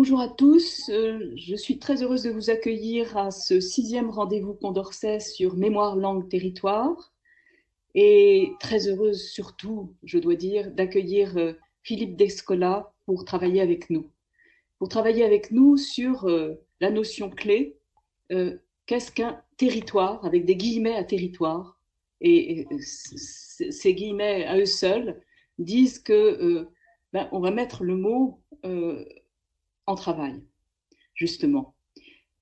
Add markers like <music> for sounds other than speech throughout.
Bonjour à tous, euh, je suis très heureuse de vous accueillir à ce sixième rendez-vous Condorcet sur Mémoire, langue, territoire et très heureuse surtout, je dois dire, d'accueillir euh, Philippe Descola pour travailler avec nous. Pour travailler avec nous sur euh, la notion clé, qu'est-ce qu'un territoire, avec des guillemets à territoire. Et ces guillemets à eux seuls disent que ben, on va mettre le mot en travail, justement.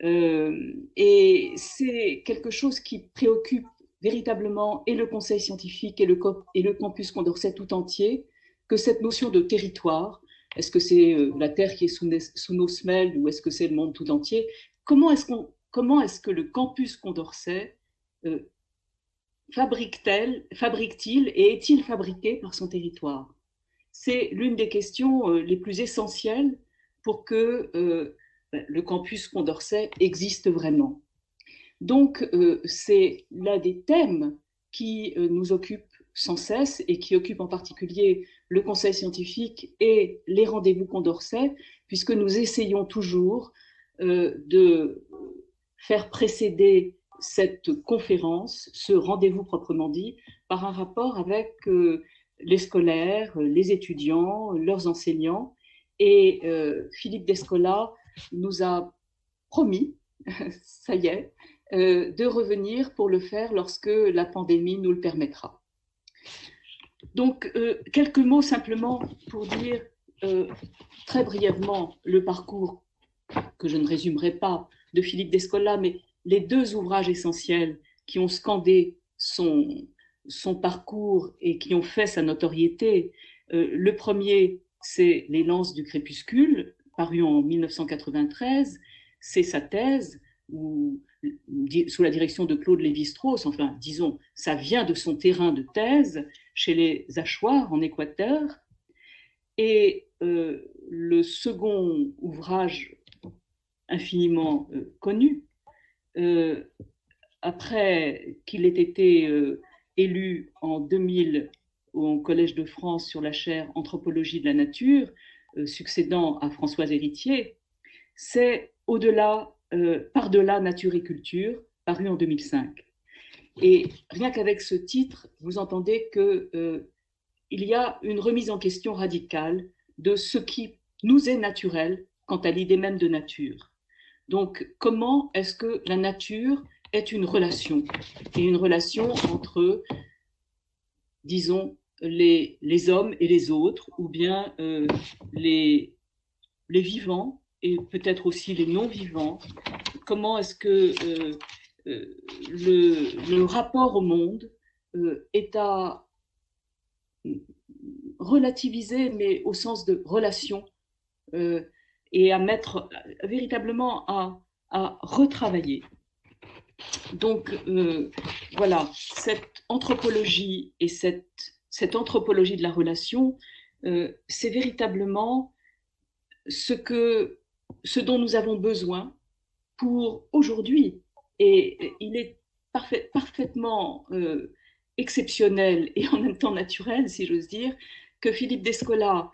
Euh, et c'est quelque chose qui préoccupe véritablement et le conseil scientifique et le, campus Condorcet tout entier, que cette notion de territoire, est-ce que c'est euh, la Terre qui est sous, nos semelles ou est-ce que c'est le monde tout entier Comment est-ce, que le campus Condorcet euh, fabrique-t-il, fabrique-t-il et est-il fabriqué par son territoire? C'est l'une des questions les plus essentielles pour que euh, ben, le campus Condorcet existe vraiment. Donc, euh, c'est l'un des thèmes qui euh, nous occupe sans cesse et qui occupe en particulier le conseil scientifique et les rendez-vous Condorcet, puisque nous essayons toujours de faire précéder cette conférence, ce rendez-vous proprement dit, par un rapport avec les scolaires, les étudiants, leurs enseignants, et euh, Philippe Descola nous a promis, <laughs> ça y est, euh, de revenir pour le faire lorsque la pandémie nous le permettra. Donc, euh, quelques mots simplement pour dire très brièvement le parcours, que je ne résumerai pas, de Philippe Descola, mais les deux ouvrages essentiels qui ont scandé son, son parcours et qui ont fait sa notoriété. le premier, c'est Les Lances du crépuscule, paru en 1993. C'est sa thèse, sous la direction de Claude Lévi-Strauss, enfin, disons, ça vient de son terrain de thèse chez les Achoirs en Équateur. Et euh, le second ouvrage infiniment euh, connu, euh, après qu'il ait été élu en 2000 au Collège de France sur la chaire Anthropologie de la nature, euh, succédant à Françoise Héritier, c'est Au-delà, euh, Par-delà nature et culture, paru en 2005. Et rien qu'avec ce titre, vous entendez qu'il euh, y a une remise en question radicale de ce qui nous est naturel quant à l'idée même de nature. Donc, comment est-ce que la nature est une relation? Et une relation entre, disons, les, hommes et les autres, ou bien euh, les, les vivants et peut-être aussi les non-vivants. Comment est-ce que euh, euh, le, le, rapport au monde est à relativiser, mais au sens de relation, et à mettre véritablement à, à retravailler. Donc voilà, cette anthropologie et cette cette anthropologie de la relation, euh, c'est véritablement ce, dont nous avons besoin pour aujourd'hui. Et il est parfaitement euh, exceptionnel et en même temps naturel, si j'ose dire, que Philippe Descola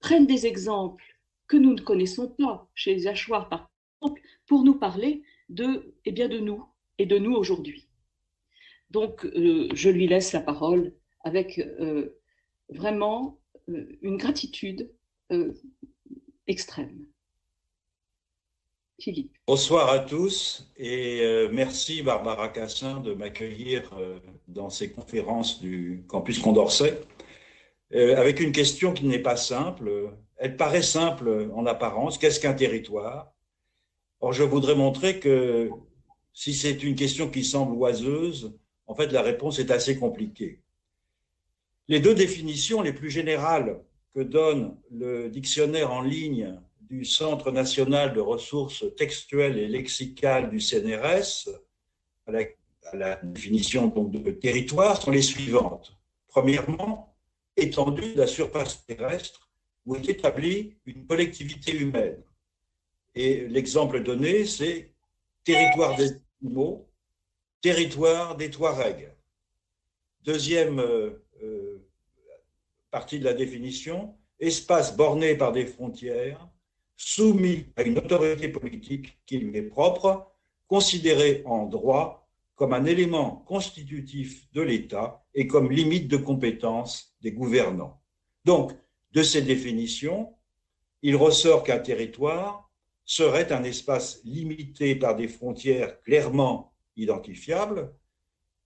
prenne des exemples que nous ne connaissons pas chez les hachoirs, par exemple, pour nous parler de, eh nous et de nous aujourd'hui. Donc, euh, je lui laisse la parole avec euh, vraiment euh, une gratitude extrême. Philippe. Bonsoir à tous et merci Barbara Cassin de m'accueillir dans ces conférences du campus Condorcet avec une question qui n'est pas simple. Elle paraît simple en apparence. Qu'est-ce qu'un territoire? Or, je voudrais montrer que si c'est une question qui semble oiseuse, en fait, la réponse est assez compliquée. Les deux définitions les plus générales que donne le dictionnaire en ligne du Centre national de ressources textuelles et lexicales du CNRS, à la, définition de territoire, sont les suivantes. Premièrement, étendue de la surface terrestre où est établie une collectivité humaine. Et l'exemple donné, c'est territoire des animaux territoire des Touaregs. Deuxième euh, euh, partie de la définition, espace borné par des frontières soumis à une autorité politique qui lui est propre, considéré en droit comme un élément constitutif de l'État et comme limite de compétence des gouvernants. Donc, de ces définitions, il ressort qu'un territoire serait un espace limité par des frontières clairement identifiables,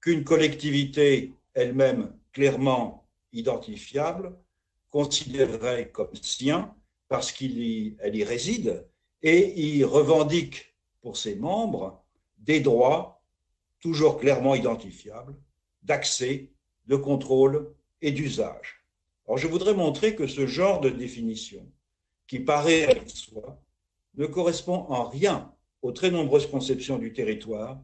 qu'une collectivité elle-même clairement identifiable considérerait comme sien parce qu'elle y, y réside et y revendique pour ses membres des droits toujours clairement identifiables d'accès, de contrôle et d'usage. Alors je voudrais montrer que ce genre de définition, qui paraît à soi, ne correspond en rien aux très nombreuses conceptions du territoire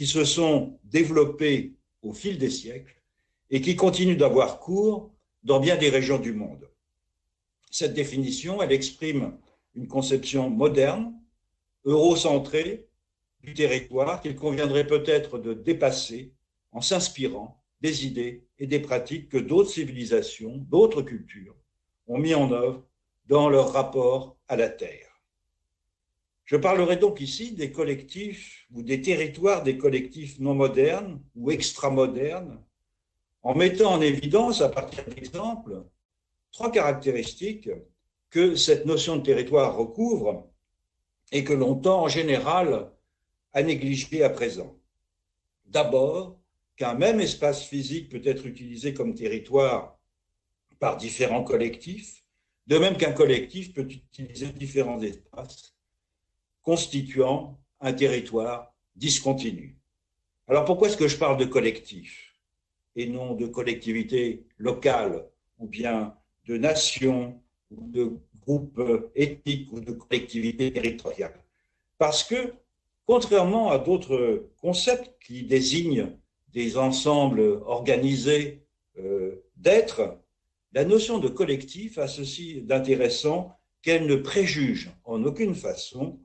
qui se sont développées au fil des siècles et qui continuent d'avoir cours dans bien des régions du monde. Cette définition, elle exprime une conception moderne, eurocentrée du territoire qu'il conviendrait peut-être de dépasser en s'inspirant des idées et des pratiques que d'autres civilisations, d'autres cultures ont mis en œuvre dans leur rapport à la Terre. Je parlerai donc ici des collectifs ou des territoires des collectifs non modernes ou extramodernes, en mettant en évidence, à partir d'exemples, trois caractéristiques que cette notion de territoire recouvre et que l'on tend en général à négliger à présent. D'abord, qu'un même espace physique peut être utilisé comme territoire par différents collectifs, de même qu'un collectif peut utiliser différents espaces constituant un territoire discontinu. Alors pourquoi est-ce que je parle de collectif et non de collectivité locale ou bien de nation ou de groupe ethnique ou de collectivité territoriale? Parce que contrairement à d'autres concepts qui désignent des ensembles organisés euh, d'êtres, la notion de collectif a ceci d'intéressant qu'elle ne préjuge en aucune façon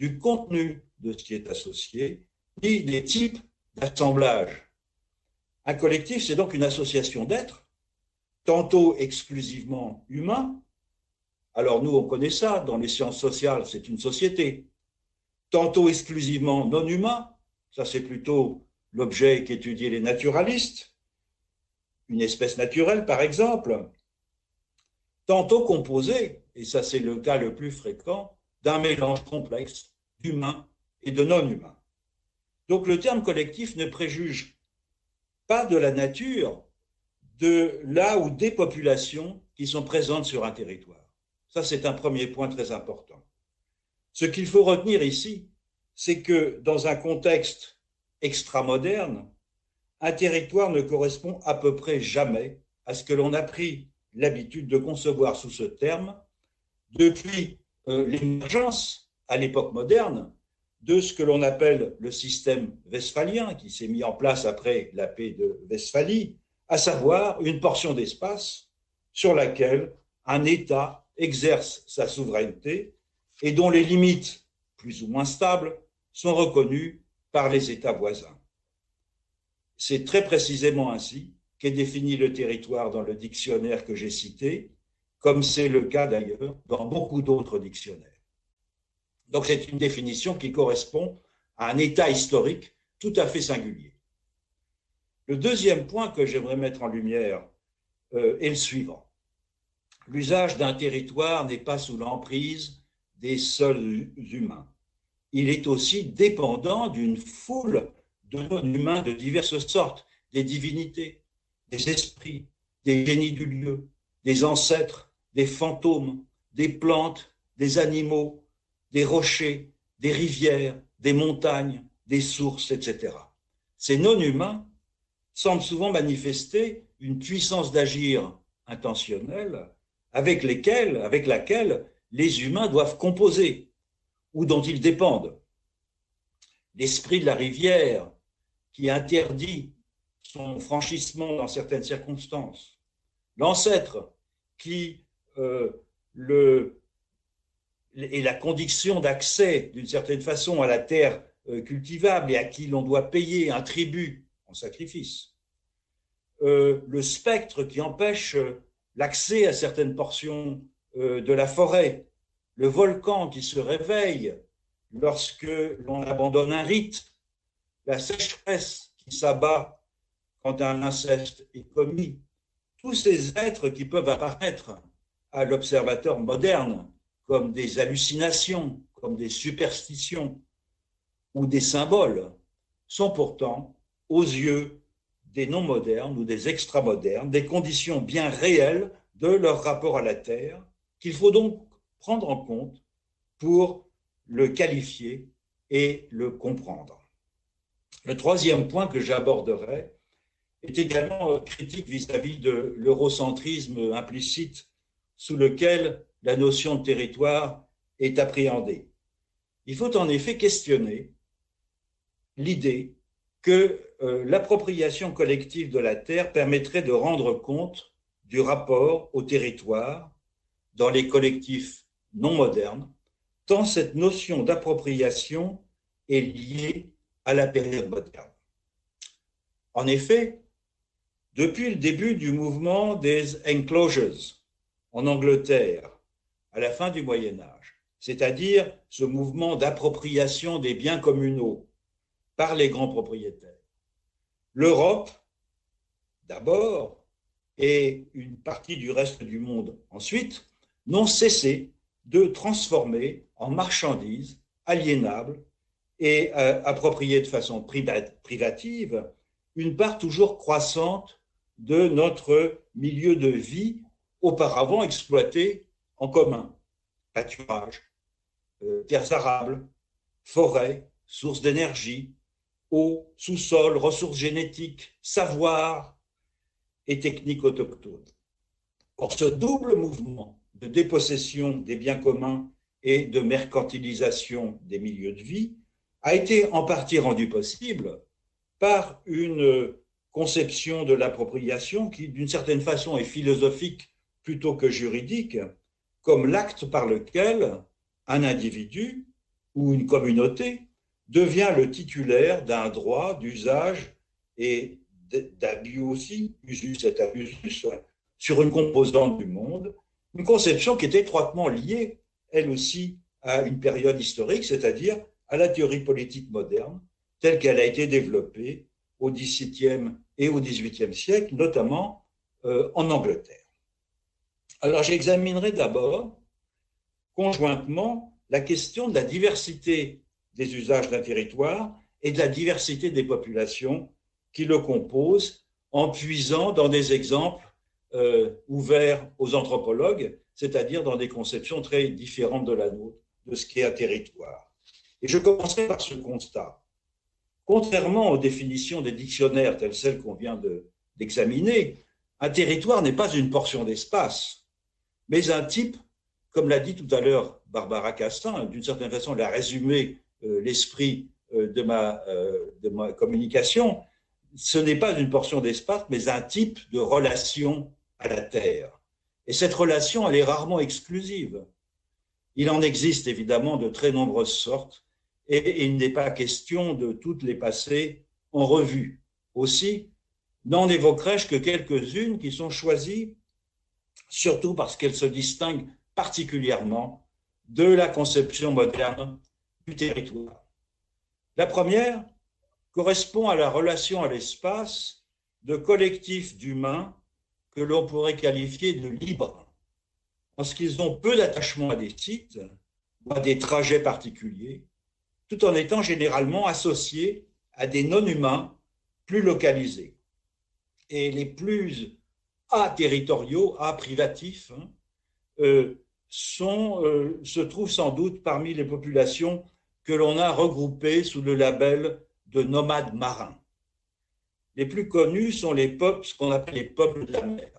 du contenu de ce qui est associé, ni des types d'assemblage. Un collectif, c'est donc une association d'êtres, tantôt exclusivement humains. Alors nous, on connaît ça, dans les sciences sociales, c'est une société. Tantôt exclusivement non humains, ça c'est plutôt l'objet qu'étudient les naturalistes, une espèce naturelle par exemple. Tantôt composé, et ça c'est le cas le plus fréquent, d'un mélange complexe d'humains et de non-humains. Donc le terme collectif ne préjuge pas de la nature de là ou des populations qui sont présentes sur un territoire. Ça, c'est un premier point très important. Ce qu'il faut retenir ici, c'est que dans un contexte extramoderne, un territoire ne correspond à peu près jamais à ce que l'on a pris l'habitude de concevoir sous ce terme depuis l'émergence à l'époque moderne de ce que l'on appelle le système westphalien, qui s'est mis en place après la paix de Westphalie, à savoir une portion d'espace sur laquelle un État exerce sa souveraineté et dont les limites, plus ou moins stables, sont reconnues par les États voisins. C'est très précisément ainsi qu'est défini le territoire dans le dictionnaire que j'ai cité, comme c'est le cas d'ailleurs dans beaucoup d'autres dictionnaires. Donc c'est une définition qui correspond à un état historique tout à fait singulier. Le deuxième point que j'aimerais mettre en lumière euh, est le suivant. L'usage d'un territoire n'est pas sous l'emprise des seuls humains. Il est aussi dépendant d'une foule de non-humains de diverses sortes, des divinités, des esprits, des génies du lieu, des ancêtres, des fantômes, des plantes, des animaux, des rochers, des rivières, des montagnes, des sources, etc. Ces non-humains semblent souvent manifester une puissance d'agir intentionnelle avec, lesquelles, avec laquelle les humains doivent composer ou dont ils dépendent. L'esprit de la rivière qui interdit son franchissement dans certaines circonstances. L'ancêtre qui le, est la condition d'accès d'une certaine façon à la terre euh, cultivable et à qui l'on doit payer un tribut en sacrifice. Euh, le spectre qui empêche l'accès à certaines portions de la forêt, le volcan qui se réveille lorsque l'on abandonne un rite, la sécheresse qui s'abat quand un inceste est commis, tous ces êtres qui peuvent apparaître à l'observateur moderne comme des hallucinations, comme des superstitions ou des symboles, sont pourtant, aux yeux des non-modernes ou des extramodernes, des conditions bien réelles de leur rapport à la Terre qu'il faut donc prendre en compte pour le qualifier et le comprendre. Le troisième point que j'aborderai est également critique vis-à-vis de l'eurocentrisme implicite sous lequel la notion de territoire est appréhendée. Il faut en effet questionner l'idée que euh, l'appropriation collective de la terre permettrait de rendre compte du rapport au territoire dans les collectifs non modernes, tant cette notion d'appropriation est liée à la période moderne. En effet, depuis le début du mouvement des enclosures en Angleterre, à la fin du Moyen Âge, c'est-à-dire ce mouvement d'appropriation des biens communaux par les grands propriétaires, l'Europe, d'abord, et une partie du reste du monde ensuite, n'ont cessé de transformer en marchandises aliénables et euh, appropriées de façon privative une part toujours croissante de notre milieu de vie auparavant exploité en commun. Pâturage, euh, terres arables, forêts, sources d'énergie, eau, sous-sol, ressources génétiques, savoir et techniques autochtones. Or, ce double mouvement de dépossession des biens communs et de mercantilisation des milieux de vie a été en partie rendu possible par une conception de l'appropriation qui, d'une certaine façon, est philosophique plutôt que juridique, comme l'acte par lequel un individu ou une communauté devient le titulaire d'un droit d'usage et d'abus aussi, usus et abusus, sur une composante du monde, une conception qui est étroitement liée, elle aussi, à une période historique, c'est-à-dire à la théorie politique moderne, telle qu'elle a été développée au XVIIe et au XVIIIe siècle, notamment euh, en Angleterre. Alors j'examinerai d'abord conjointement la question de la diversité des usages d'un territoire et de la diversité des populations qui le composent en puisant dans des exemples euh, ouverts aux anthropologues, c'est-à-dire dans des conceptions très différentes de la nôtre, de ce qu'est un territoire. Et je commencerai par ce constat. Contrairement aux définitions des dictionnaires telles celles qu'on vient d'examiner, un territoire n'est pas une portion d'espace, mais un type, comme l'a dit tout à l'heure Barbara Castin, d'une certaine façon, elle a résumé euh, l'esprit euh, de, ma, euh, de ma communication, ce n'est pas une portion d'espace, mais un type de relation à la Terre. Et cette relation, elle est rarement exclusive. Il en existe évidemment de très nombreuses sortes, et il n'est pas question de toutes les passer en revue. Aussi, n'en évoquerai-je que quelques-unes qui sont choisies, surtout parce qu'elles se distinguent particulièrement de la conception moderne territoire. La première correspond à la relation à l'espace de collectifs d'humains que l'on pourrait qualifier de libres, parce qu'ils ont peu d'attachement à des sites ou à des trajets particuliers, tout en étant généralement associés à des non-humains plus localisés. Et les plus aterritoriaux, aprivatifs, hein, euh, euh, se trouvent sans doute parmi les populations que l'on a regroupés sous le label de nomades marins. Les plus connus sont les peuples, ce qu'on appelle les peuples de la mer,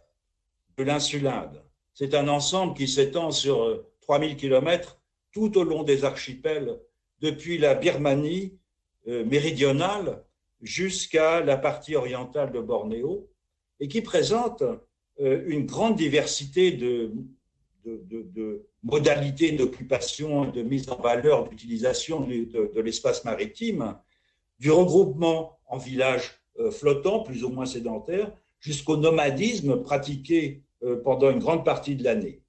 de l'insulinde. C'est un ensemble qui s'étend sur 3000 euh, km tout au long des archipels, depuis la Birmanie méridionale jusqu'à la partie orientale de Bornéo, et qui présente euh, une grande diversité de, modalités d'occupation, de mise en valeur, d'utilisation de, l'espace maritime, du regroupement en villages euh, flottants, plus ou moins sédentaires, jusqu'au nomadisme pratiqué euh, pendant une grande partie de l'année.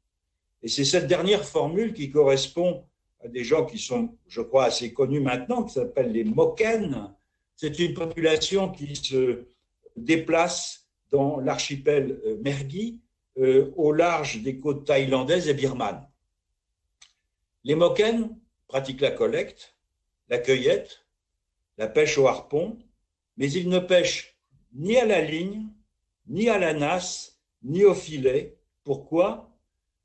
Et c'est cette dernière formule qui correspond à des gens qui sont, je crois, assez connus maintenant, qui s'appellent les Moken. C'est une population qui se déplace dans l'archipel euh, Mergui, euh, au large des côtes thaïlandaises et birmanes. Les Moken pratiquent la collecte, la cueillette, la pêche au harpon, mais ils ne pêchent ni à la ligne, ni à la nasse, ni au filet. Pourquoi?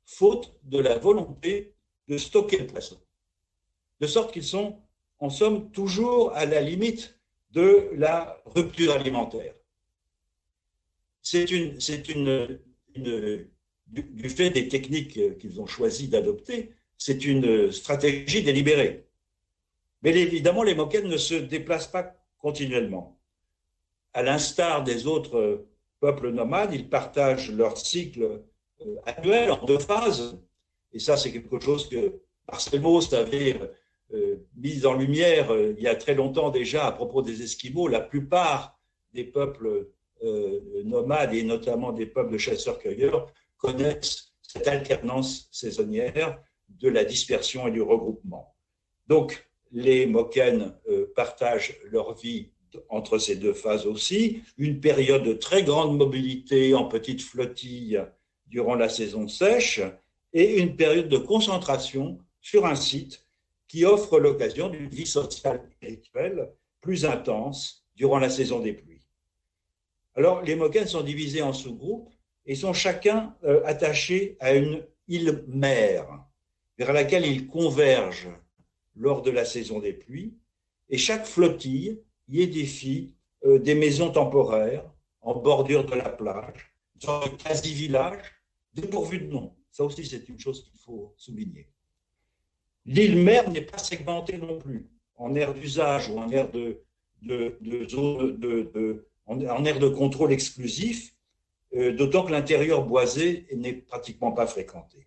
Faute de la volonté de stocker le poisson. De sorte qu'ils sont, en somme, toujours à la limite de la rupture alimentaire. C'est une, c'est du, fait des techniques qu'ils ont choisi d'adopter, c'est une stratégie délibérée. Mais évidemment, les moquettes ne se déplacent pas continuellement. À l'instar des autres peuples nomades, ils partagent leur cycle euh, annuel en deux phases. Et ça, c'est quelque chose que Marcel Mauss avait euh, mis en lumière euh, il y a très longtemps déjà à propos des Esquimaux. La plupart des peuples nomades et notamment des peuples de chasseurs-cueilleurs connaissent cette alternance saisonnière de la dispersion et du regroupement. Donc, les Moken partagent leur vie entre ces deux phases aussi, une période de très grande mobilité en petites flottilles durant la saison sèche et une période de concentration sur un site qui offre l'occasion d'une vie sociale et rituelle plus intense durant la saison des pluies. Alors, les Moken sont divisés en sous-groupes et sont chacun euh, attachés à une île mère vers laquelle ils convergent lors de la saison des pluies et chaque flottille y édifie euh, des maisons temporaires en bordure de la plage, sorte de quasi-village dépourvu de nom. Ça aussi, c'est une chose qu'il faut souligner. L'île mère n'est pas segmentée non plus en aire d'usage ou en aire de, de, de, en, aire de contrôle exclusif, euh, d'autant que l'intérieur boisé n'est pratiquement pas fréquenté.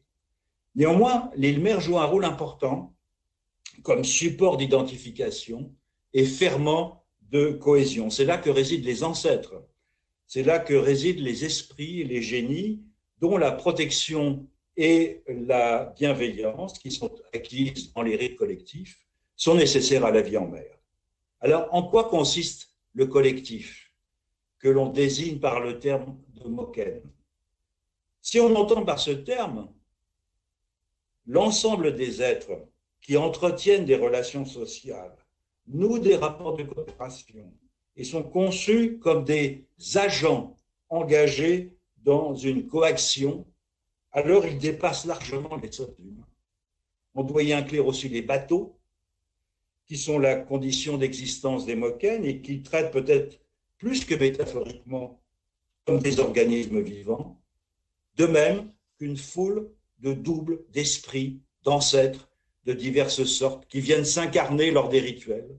Néanmoins, l'île mère joue un rôle important comme support d'identification et ferment de cohésion. C'est là que résident les ancêtres, c'est là que résident les esprits les génies dont la protection et la bienveillance qui sont acquises dans les rites collectifs sont nécessaires à la vie en mer. Alors, en quoi consiste le collectif? Que l'on désigne par le terme de Moken Si on entend par ce terme l'ensemble des êtres qui entretiennent des relations sociales, nouent des rapports de coopération et sont conçus comme des agents engagés dans une coaction, alors il dépasse largement les êtres humains. On doit y inclure aussi les bateaux, qui sont la condition d'existence des moquennes et qui traitent peut-être plus que métaphoriquement comme des organismes vivants, de même qu'une foule de doubles, d'esprits, d'ancêtres de diverses sortes qui viennent s'incarner lors des rituels,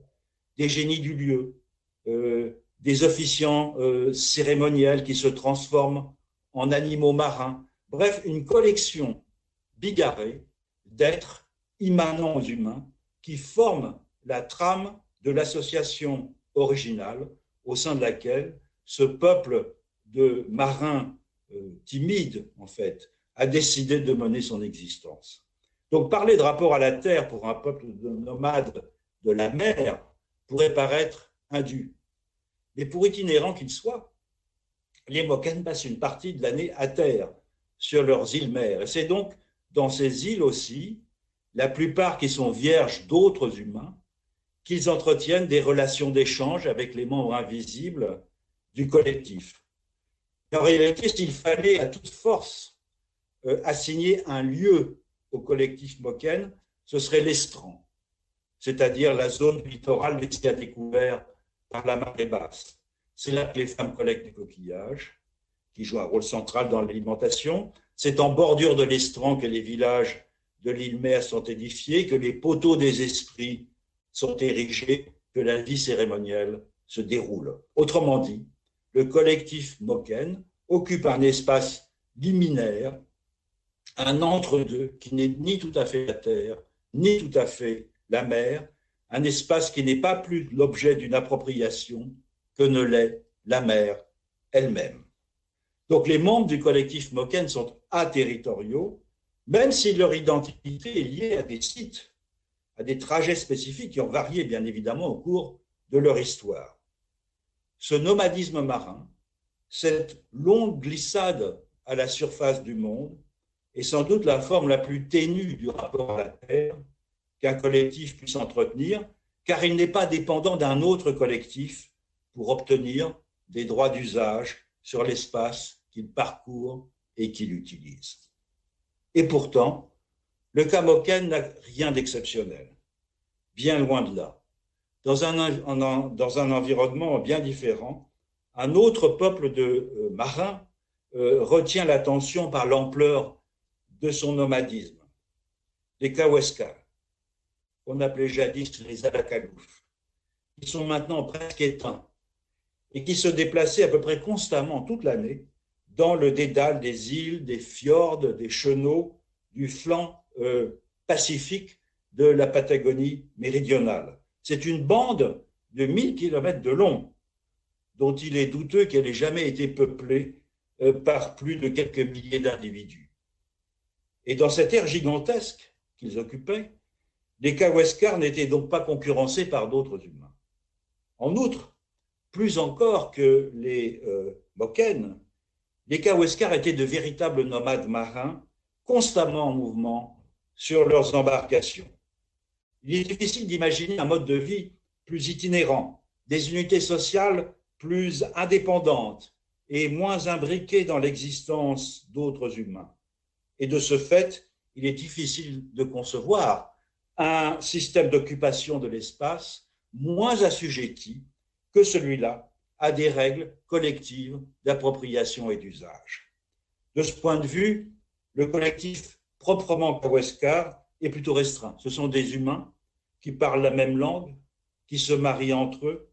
des génies du lieu, euh, des officiants euh, cérémoniels qui se transforment en animaux marins, bref, une collection bigarrée d'êtres immanents aux humains qui forment la trame de l'association originale au sein de laquelle ce peuple de marins euh, timides, en fait, a décidé de mener son existence. Donc parler de rapport à la terre pour un peuple de nomades de la mer pourrait paraître indu. Mais pour itinérant qu'il soit, les Moken passent une partie de l'année à terre, sur leurs îles mères. Et c'est donc dans ces îles aussi, la plupart qui sont vierges d'autres humains, qu'ils entretiennent des relations d'échange avec les membres invisibles du collectif. En réalité, s'il fallait à toute force euh, assigner un lieu au collectif Moken, ce serait l'estran, c'est-à-dire la zone littorale laissée à découvert par la marée basse. C'est là que les femmes collectent des coquillages, qui jouent un rôle central dans l'alimentation. C'est en bordure de l'estran que les villages de l'île mère sont édifiés, que les poteaux des esprits sont érigés, que la vie cérémonielle se déroule. Autrement dit, le collectif Moken occupe un espace liminaire, un entre-deux qui n'est ni tout à fait la terre, ni tout à fait la mer, un espace qui n'est pas plus l'objet d'une appropriation, que ne l'est la mer elle-même. Donc les membres du collectif Moken sont aterritoriaux, même si leur identité est liée à des sites, à des trajets spécifiques qui ont varié bien évidemment au cours de leur histoire. Ce nomadisme marin, cette longue glissade à la surface du monde, est sans doute la forme la plus ténue du rapport à la Terre qu'un collectif puisse entretenir, car il n'est pas dépendant d'un autre collectif pour obtenir des droits d'usage sur l'espace qu'il parcourt et qu'il utilise. Et pourtant, le Camoken n'a rien d'exceptionnel, bien loin de là. Dans un, environnement bien différent, un autre peuple de euh, marins euh, retient l'attention par l'ampleur de son nomadisme, les Kaweskar, qu'on appelait jadis les Alakalouf, qui sont maintenant presque éteints et qui se déplaçaient à peu près constamment toute l'année dans le dédale des îles, des fjords, des chenaux du flanc euh, pacifique de la Patagonie méridionale. C'est une bande de 1000 kilomètres de long, dont il est douteux qu'elle ait jamais été peuplée euh, par plus de quelques milliers d'individus. Et dans cette ère gigantesque qu'ils occupaient, les Kaweskar n'étaient donc pas concurrencés par d'autres humains. En outre, plus encore que les euh, Moken, les Kaweskar étaient de véritables nomades marins, constamment en mouvement sur leurs embarcations. Il est difficile d'imaginer un mode de vie plus itinérant, des unités sociales plus indépendantes et moins imbriquées dans l'existence d'autres humains. Et de ce fait, il est difficile de concevoir un système d'occupation de l'espace moins assujetti que celui-là à des règles collectives d'appropriation et d'usage. De ce point de vue, le collectif proprement Kaweskar est plutôt restreint. Ce sont des humains qui parlent la même langue, qui se marient entre eux.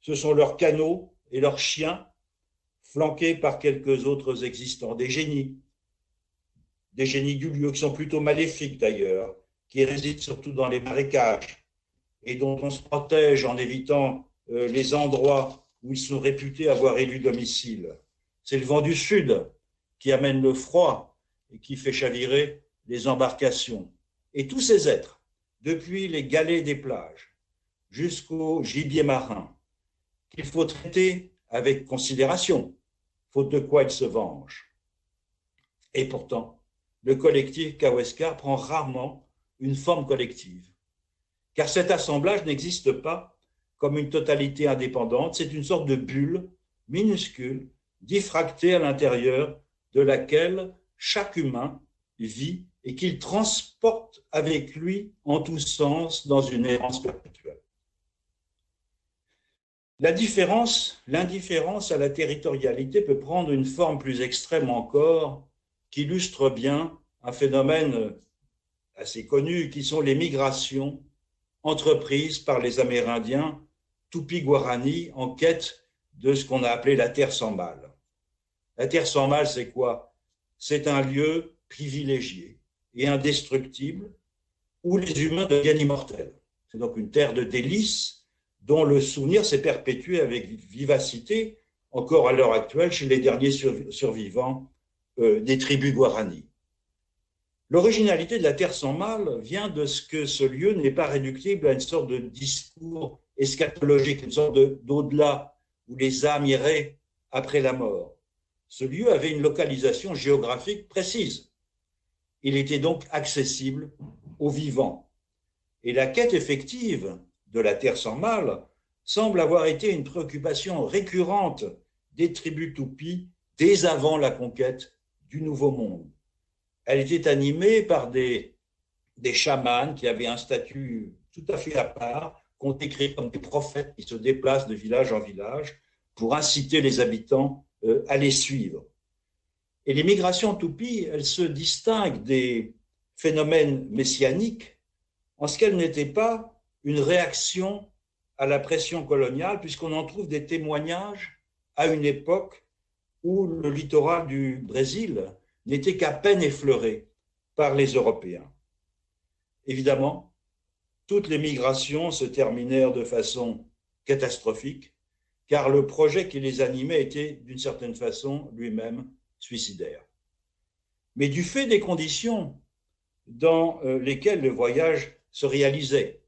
Ce sont leurs canaux et leurs chiens, flanqués par quelques autres existants, des génies, des génies du lieu qui sont plutôt maléfiques d'ailleurs, qui résident surtout dans les marécages et dont on se protège en évitant euh, les endroits où ils sont réputés avoir élu domicile. C'est le vent du sud qui amène le froid et qui fait chavirer les embarcations. Et tous ces êtres, depuis les galets des plages jusqu'au gibier marin, qu'il faut traiter avec considération, faute de quoi ils se vengent. Et pourtant, le collectif Kaweskar prend rarement une forme collective, car cet assemblage n'existe pas comme une totalité indépendante, c'est une sorte de bulle minuscule, diffractée à l'intérieur de laquelle chaque humain vit et qu'il transporte avec lui en tous sens dans une errance perpétuelle. La différence, l'indifférence à la territorialité peut prendre une forme plus extrême encore, qui illustre bien un phénomène assez connu, qui sont les migrations entreprises par les Amérindiens Tupi-Guarani en quête de ce qu'on a appelé la terre sans mal. La terre sans mal, c'est quoi? C'est un lieu privilégié et indestructible où les humains deviennent immortels. C'est donc une terre de délices dont le souvenir s'est perpétué avec vivacité encore à l'heure actuelle chez les derniers survivants euh, des tribus Guarani. L'originalité de la Terre sans mal vient de ce que ce lieu n'est pas réductible à une sorte de discours eschatologique, une sorte d'au-delà où les âmes iraient après la mort. Ce lieu avait une localisation géographique précise. Il était donc accessible aux vivants. Et la quête effective de la terre sans mal semble avoir été une préoccupation récurrente des tribus toupies dès avant la conquête du Nouveau Monde. Elle était animée par des, des chamans qui avaient un statut tout à fait à part, qu'on décrit comme des prophètes qui se déplacent de village en village pour inciter les habitants euh, à les suivre. Et les migrations toupies, elles se distinguent des phénomènes messianiques en ce qu'elles n'étaient pas une réaction à la pression coloniale, puisqu'on en trouve des témoignages à une époque où le littoral du Brésil n'était qu'à peine effleuré par les Européens. Évidemment, toutes les migrations se terminèrent de façon catastrophique, car le projet qui les animait était d'une certaine façon lui-même suicidaire. mais du fait des conditions dans euh, lesquelles le voyage se réalisait.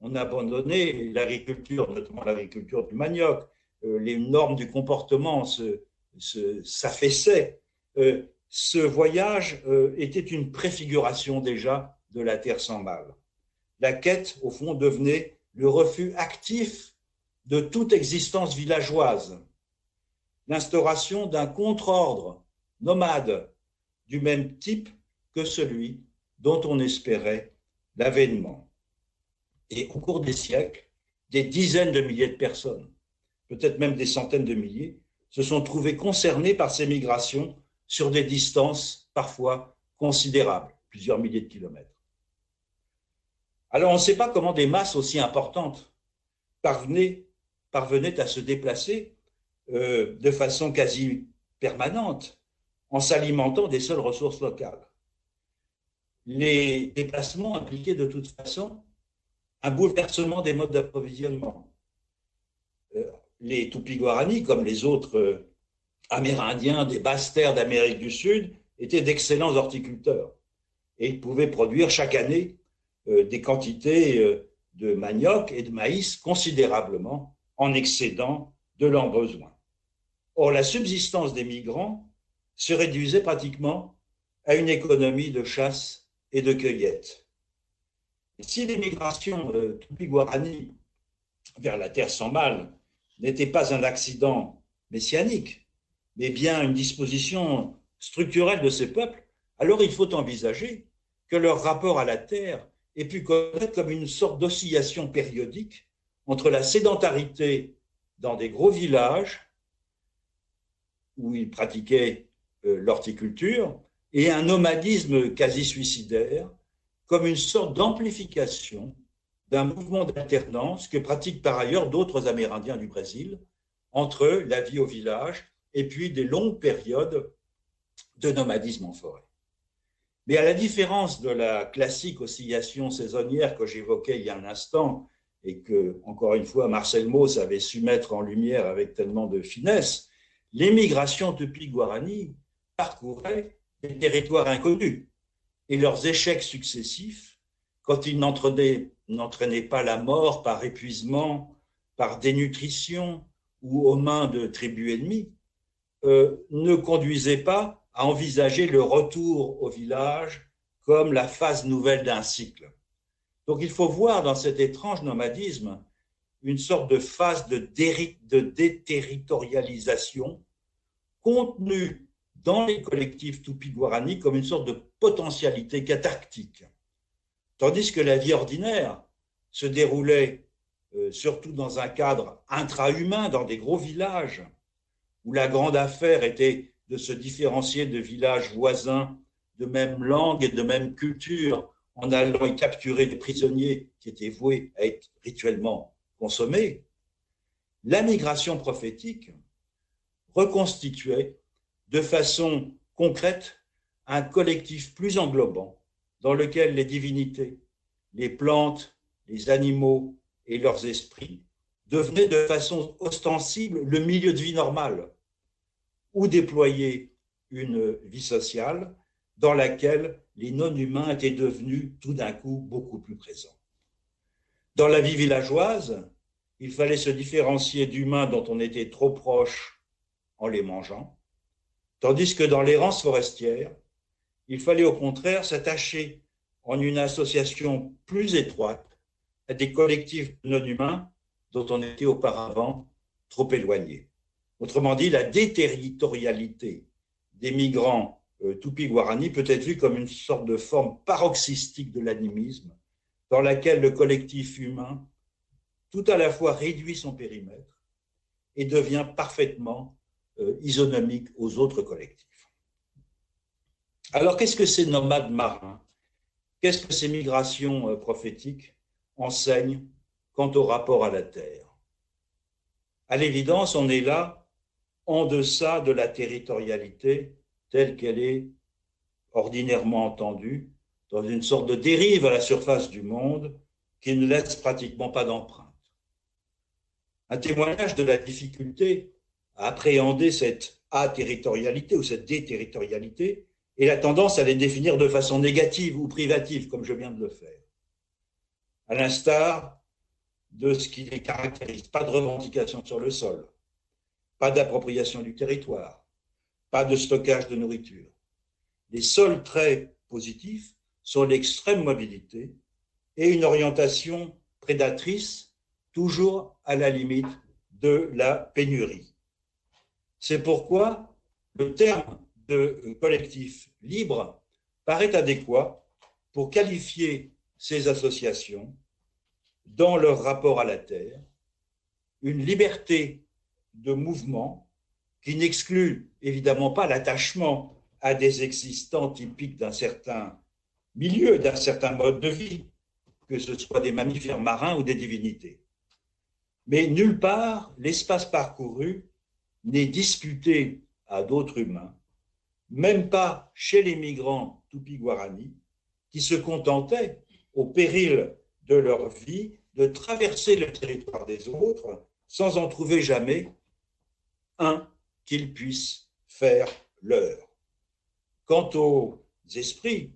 On a abandonné l'agriculture, notamment l'agriculture du manioc, euh, les normes du comportement s'affaissaient. Euh, ce voyage était une préfiguration déjà de la terre sans mal. La quête, au fond, devenait le refus actif de toute existence villageoise, l'instauration d'un contre-ordre nomade du même type que celui dont on espérait l'avènement. Et au cours des siècles, des dizaines de milliers de personnes, peut-être même des centaines de milliers, se sont trouvées concernées par ces migrations sur des distances parfois considérables, plusieurs milliers de kilomètres. Alors on ne sait pas comment des masses aussi importantes parvenaient, parvenaient à se déplacer euh, de façon quasi permanente en s'alimentant des seules ressources locales. Les déplacements impliquaient de toute façon un bouleversement des modes d'approvisionnement. Euh, les Tupi-Guarani, comme les autres euh, Amérindiens des basses terres d'Amérique du Sud, étaient d'excellents horticulteurs et pouvaient produire chaque année des quantités de manioc et de maïs considérablement en excédant de leurs besoins. Or, la subsistance des migrants se réduisait pratiquement à une économie de chasse et de cueillette. si l'émigration Tupi-Guarani vers la terre sans mal n'était pas un accident messianique, mais bien une disposition structurelle de ces peuples, alors il faut envisager que leur rapport à la terre ait pu connaître comme une sorte d'oscillation périodique entre la sédentarité dans des gros villages où ils pratiquaient euh, l'horticulture, et un nomadisme quasi suicidaire comme une sorte d'amplification d'un mouvement d'alternance que pratiquent par ailleurs d'autres Amérindiens du Brésil entre la vie au village et puis des longues périodes de nomadisme en forêt. Mais à la différence de la classique oscillation saisonnière que j'évoquais il y a un instant et que, encore une fois, Marcel Mauss avait su mettre en lumière avec tellement de finesse, l'émigration Tupi-Guarani parcourait des territoires inconnus et leurs échecs successifs, quand ils n'entraînaient pas la mort par épuisement, par dénutrition ou aux mains de tribus ennemies, euh, ne conduisaient pas à envisager le retour au village comme la phase nouvelle d'un cycle. Donc il faut voir dans cet étrange nomadisme une sorte de phase de, déterritorialisation contenue dans les collectifs Tupi-Guarani comme une sorte de potentialité cathartique. Tandis que la vie ordinaire se déroulait euh, surtout dans un cadre intra-humain, dans des gros villages, où la grande affaire était de se différencier de villages voisins de même langue et de même culture, en allant y capturer des prisonniers qui étaient voués à être rituellement consommés, la migration prophétique reconstituait de façon concrète un collectif plus englobant dans lequel les divinités, les plantes, les animaux et leurs esprits devenaient de façon ostensible le milieu de vie normal, ou déployer une vie sociale dans laquelle les non-humains étaient devenus tout d'un coup beaucoup plus présents. Dans la vie villageoise, il fallait se différencier d'humains dont on était trop proche en les mangeant, tandis que dans l'errance forestière, il fallait au contraire s'attacher en une association plus étroite à des collectifs non humains dont on était auparavant trop éloigné. Autrement dit, la déterritorialité des migrants Tupi-Guarani peut être vue comme une sorte de forme paroxystique de l'animisme dans laquelle le collectif humain tout à la fois réduit son périmètre et devient parfaitement euh, isonomique aux autres collectifs. Alors qu'est-ce que ces nomades marins Qu'est-ce que ces migrations euh, prophétiques enseignent quant au rapport à la Terre? À l'évidence, on est là en deçà de la territorialité telle qu'elle est ordinairement entendue dans une sorte de dérive à la surface du monde qui ne laisse pratiquement pas d'empreinte. Un témoignage de la difficulté à appréhender cette aterritorialité ou cette déterritorialité et la tendance à les définir de façon négative ou privative, comme je viens de le faire. À l'instar de ce qui les caractérise. Pas de revendication sur le sol, pas d'appropriation du territoire, pas de stockage de nourriture. Les seuls traits positifs sont l'extrême mobilité et une orientation prédatrice, toujours à la limite de la pénurie. C'est pourquoi le terme de collectif libre paraît adéquat pour qualifier ces associations dans leur rapport à la Terre, une liberté de mouvement qui n'exclut évidemment pas l'attachement à des existants typiques d'un certain milieu, d'un certain mode de vie, que ce soit des mammifères marins ou des divinités. Mais nulle part l'espace parcouru n'est disputé à d'autres humains, même pas chez les migrants Tupi-Guarani, qui se contentaient, au péril de leur vie, de traverser le territoire des autres sans en trouver jamais un qu'ils puissent faire leur. Quant aux esprits,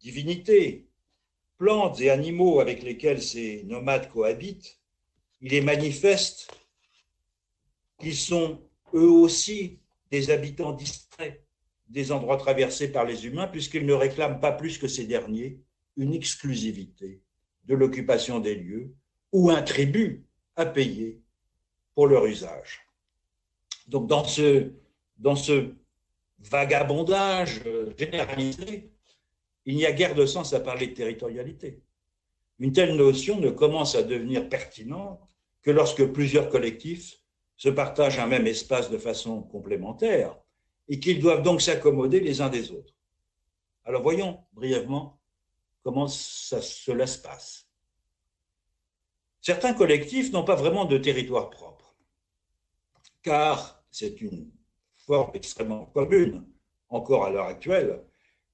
divinités, plantes et animaux avec lesquels ces nomades cohabitent, il est manifeste qu'ils sont eux aussi des habitants distraits des endroits traversés par les humains, puisqu'ils ne réclament pas plus que ces derniers une exclusivité de l'occupation des lieux ou un tribut à payer pour leur usage. Donc dans ce, vagabondage généralisé, il n'y a guère de sens à parler de territorialité. Une telle notion ne commence à devenir pertinente que lorsque plusieurs collectifs se partagent un même espace de façon complémentaire et qu'ils doivent donc s'accommoder les uns des autres. Alors voyons brièvement comment cela se passe. Certains collectifs n'ont pas vraiment de territoire propre, car c'est une forme extrêmement commune encore à l'heure actuelle,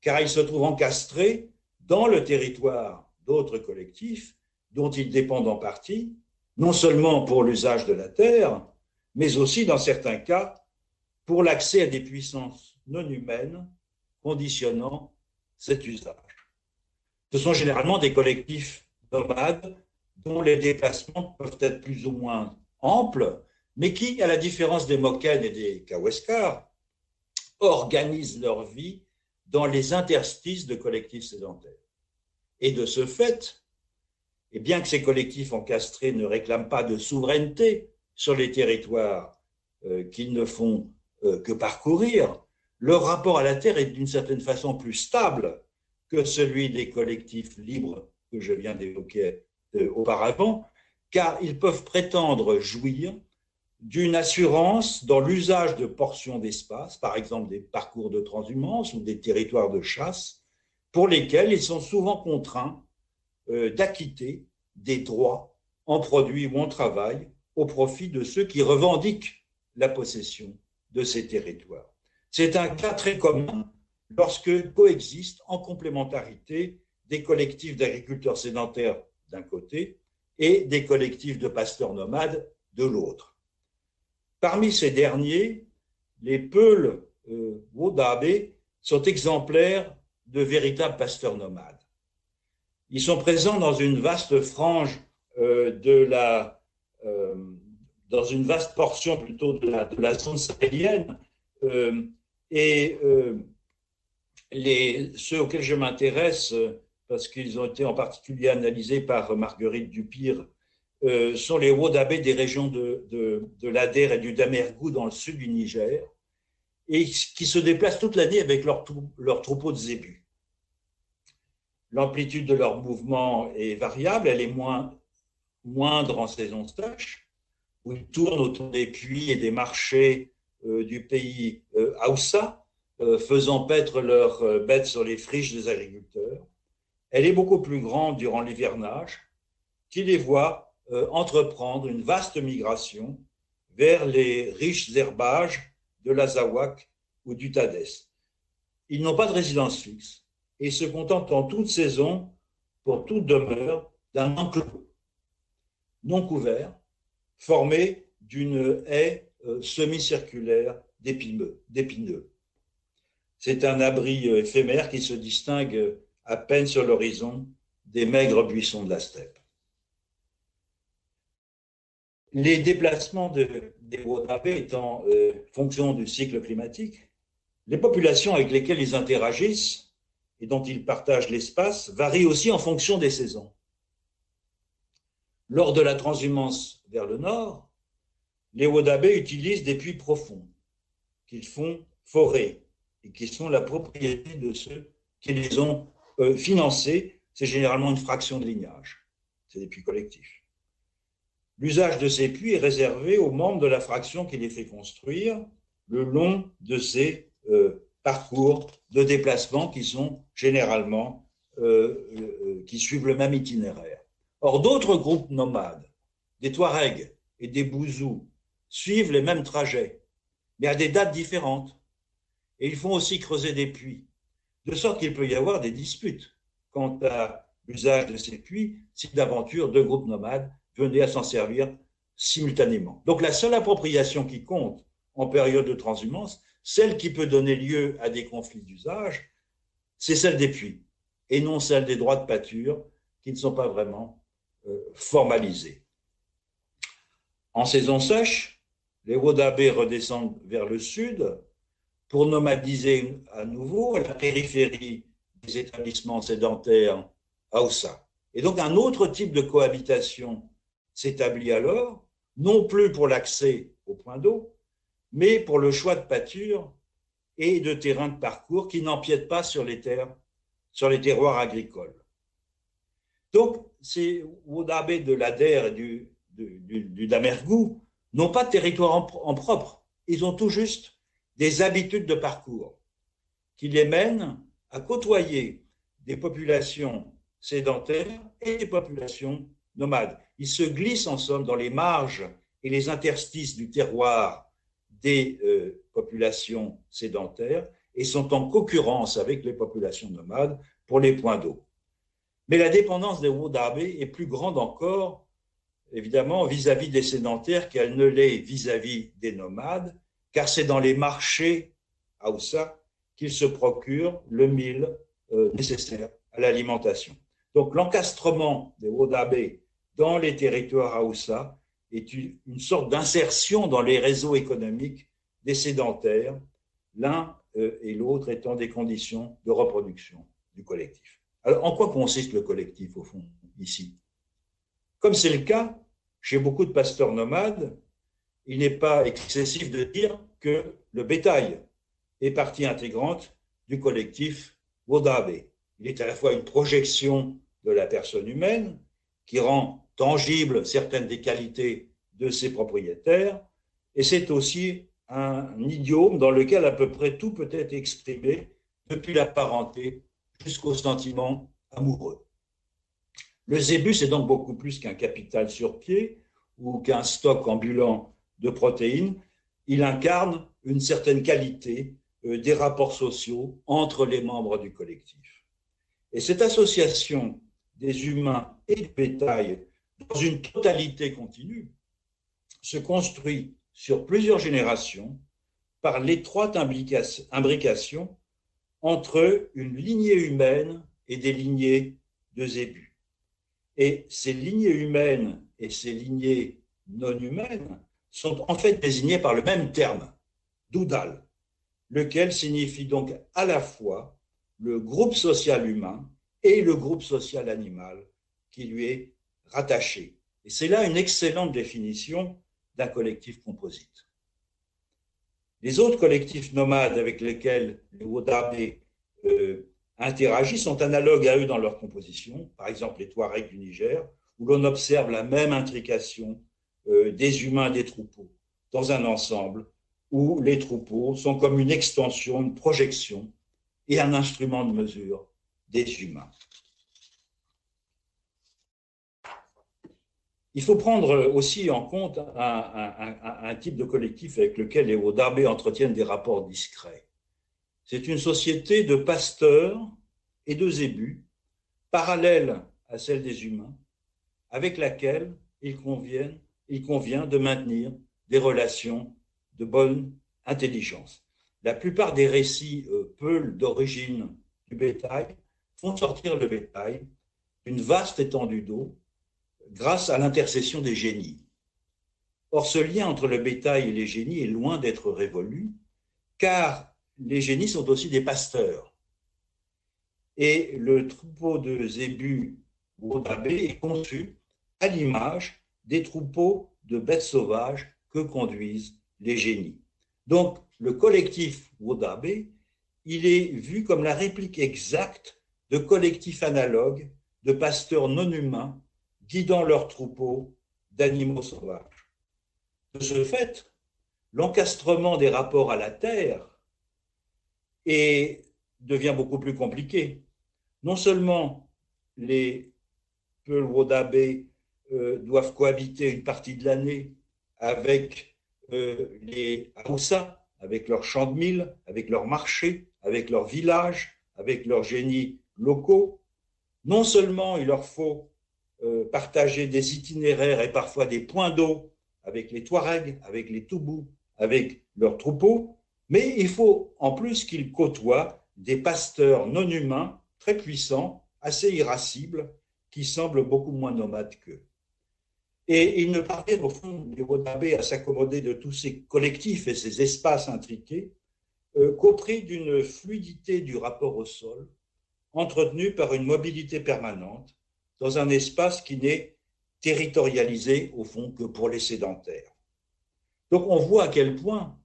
car ils se trouvent encastrés dans le territoire d'autres collectifs dont ils dépendent en partie, non seulement pour l'usage de la terre, mais aussi dans certains cas pour l'accès à des puissances non humaines conditionnant cet usage. Ce sont généralement des collectifs nomades dont les déplacements peuvent être plus ou moins amples, mais qui, à la différence des Moken et des Kaweskar, organisent leur vie dans les interstices de collectifs sédentaires? Et de ce fait, et bien que ces collectifs encastrés ne réclament pas de souveraineté sur les territoires euh, qu'ils ne font euh, que parcourir, leur rapport à la Terre est d'une certaine façon plus stable que celui des collectifs libres que je viens d'évoquer euh, auparavant, car ils peuvent prétendre jouir d'une assurance dans l'usage de portions d'espace, par exemple des parcours de transhumance ou des territoires de chasse, pour lesquels ils sont souvent contraints euh, d'acquitter des droits en produits ou en travail au profit de ceux qui revendiquent la possession de ces territoires. C'est un cas très commun lorsque coexistent en complémentarité des collectifs d'agriculteurs sédentaires d'un côté et des collectifs de pasteurs nomades de l'autre. Parmi ces derniers, les Peuls euh, sont exemplaires de véritables pasteurs nomades. Ils sont présents dans une vaste frange euh, de la, euh, dans une vaste portion plutôt de la, zone sahélienne. Euh, et ceux auxquels je m'intéresse, parce qu'ils ont été en particulier analysés par Marguerite Dupire, euh, sont les Wodabé des régions de, de, de l'Ader et du Damergou dans le sud du Niger, et qui se déplacent toute l'année avec leur, leur troupeau de zébus. L'amplitude de leur mouvement est variable, elle est moins, moindre en saison sèche, où ils tournent autour des puits et des marchés euh, du pays euh, Haoussa, euh, faisant paître leurs bêtes sur les friches des agriculteurs. Elle est beaucoup plus grande durant l'hivernage, qui les voit entreprendre une vaste migration vers les riches herbages de l'Azawak ou du Tadès. Ils n'ont pas de résidence fixe et se contentent en toute saison, pour toute demeure, d'un enclos non couvert formé d'une haie euh, semi-circulaire d'épineux. C'est un abri éphémère qui se distingue à peine sur l'horizon des maigres buissons de la steppe. Les déplacements de, des Wadabé étant euh, fonction du cycle climatique, les populations avec lesquelles ils interagissent et dont ils partagent l'espace varient aussi en fonction des saisons. Lors de la transhumance vers le nord, les Wadabé utilisent des puits profonds qu'ils font forer et qui sont la propriété de ceux qui les ont euh, financés. C'est généralement une fraction de lignage. C'est des puits collectifs. L'usage de ces puits est réservé aux membres de la fraction qui les fait construire le long de ces euh, parcours de déplacement qui sont généralement euh, euh, qui suivent le même itinéraire. Or, d'autres groupes nomades, des Touaregs et des Bouzous, suivent les mêmes trajets, mais à des dates différentes. Et ils font aussi creuser des puits, de sorte qu'il peut y avoir des disputes quant à l'usage de ces puits si d'aventure deux groupes nomades venaient à s'en servir simultanément. Donc la seule appropriation qui compte en période de transhumance, celle qui peut donner lieu à des conflits d'usage, c'est celle des puits, et non celle des droits de pâture qui ne sont pas vraiment euh, formalisés. En saison sèche, les Wodabé redescendent vers le sud pour nomadiser à nouveau la périphérie des établissements sédentaires Aoussa. Et donc un autre type de cohabitation s'établit alors, non plus pour l'accès au point d'eau, mais pour le choix de pâture et de terrains de parcours qui n'empiètent pas sur les terres, sur les terroirs agricoles. Donc, ces Wodabé de l'Ader et du, du, Damergou n'ont pas de territoire en, propre. Ils ont tout juste des habitudes de parcours qui les mènent à côtoyer des populations sédentaires et des populations nomades. Ils se glissent en somme dans les marges et les interstices du terroir des euh, populations sédentaires et sont en concurrence avec les populations nomades pour les points d'eau. Mais la dépendance des Wodabé est plus grande encore, évidemment, vis-à-vis des sédentaires qu'elle ne l'est vis-à-vis des nomades, car c'est dans les marchés Aoussa qu'ils se procurent le mil euh, nécessaire à l'alimentation. Donc l'encastrement des Wodabé dans les territoires Haoussa est une, sorte d'insertion dans les réseaux économiques des sédentaires, l'un euh, et l'autre étant des conditions de reproduction du collectif. Alors, en quoi consiste le collectif, au fond, ici? Comme c'est le cas chez beaucoup de pasteurs nomades, il n'est pas excessif de dire que le bétail est partie intégrante du collectif Wodabe. Il est à la fois une projection de la personne humaine qui rend tangible certaines des qualités de ses propriétaires, et c'est aussi un idiome dans lequel à peu près tout peut être exprimé, depuis la parenté jusqu'au sentiment amoureux. Le zébus est donc beaucoup plus qu'un capital sur pied ou qu'un stock ambulant de protéines. Il incarne une certaine qualité euh, des rapports sociaux entre les membres du collectif. Et cette association des humains et du bétail dans une totalité continue se construit sur plusieurs générations par l'étroite imbrication entre une lignée humaine et des lignées de zébus. Et ces lignées humaines et ces lignées non humaines sont en fait désignées par le même terme, doudal, lequel signifie donc à la fois le groupe social humain et le groupe social animal qui lui est rattaché. Et c'est là une excellente définition d'un collectif composite. Les autres collectifs nomades avec lesquels les Wodabé euh, interagissent sont analogues à eux dans leur composition, par exemple les Touaregs du Niger, où l'on observe la même intrication euh, des humains des troupeaux dans un ensemble où les troupeaux sont comme une extension, une projection et un instrument de mesure des humains. Il faut prendre aussi en compte un, type de collectif avec lequel les Wodabé entretiennent des rapports discrets. C'est une société de pasteurs et de zébus, parallèle à celle des humains, avec laquelle il convient, il convient de maintenir des relations de bonne intelligence. la plupart des récits euh, peuls d'origine du bétail font sortir le bétail d'une vaste étendue d'eau grâce à l'intercession des génies. Or, ce lien entre le bétail et les génies est loin d'être révolu, car les génies sont aussi des pasteurs. Et le troupeau de zébus Wodabé est conçu à l'image des troupeaux de bêtes sauvages que conduisent les génies. Donc, le collectif Wodabé, il est vu comme la réplique exacte de collectifs analogues de pasteurs non humains guidant leurs troupeaux d'animaux sauvages. De ce fait, l'encastrement des rapports à la terre devient beaucoup plus compliqué. Non seulement les Peul Wodabé euh, doivent cohabiter une partie de l'année avec euh, les Hausa, avec leurs champs de mille, avec leurs marchés, avec leurs villages, avec leurs génies locaux. Non seulement il leur faut partager des itinéraires et parfois des points d'eau avec les Touaregs, avec les Toubous, avec leurs troupeaux, mais il faut en plus qu'ils côtoient des pasteurs non humains très puissants, assez irascibles, qui semblent beaucoup moins nomades qu'eux. Et ils ne parviennent au fond, les Wodabé, à s'accommoder de tous ces collectifs et ces espaces intriqués euh, qu'au prix d'une fluidité du rapport au sol, entretenue par une mobilité permanente dans un espace qui n'est territorialisé au fond que pour les sédentaires. Donc on voit à quel point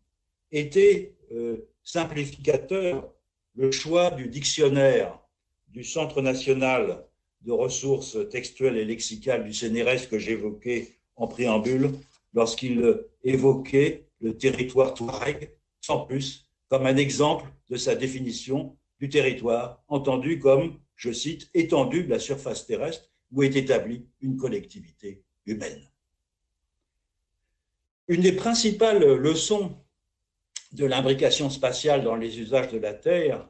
était euh, simplificateur le choix du dictionnaire du Centre national de ressources textuelles et lexicales du CNRS que j'évoquais en préambule lorsqu'il évoquait le territoire touareg, sans plus, comme un exemple de sa définition du territoire, entendu comme, je cite, étendue de la surface terrestre où est établie une collectivité humaine. Une des principales leçons de l'imbrication spatiale dans les usages de la Terre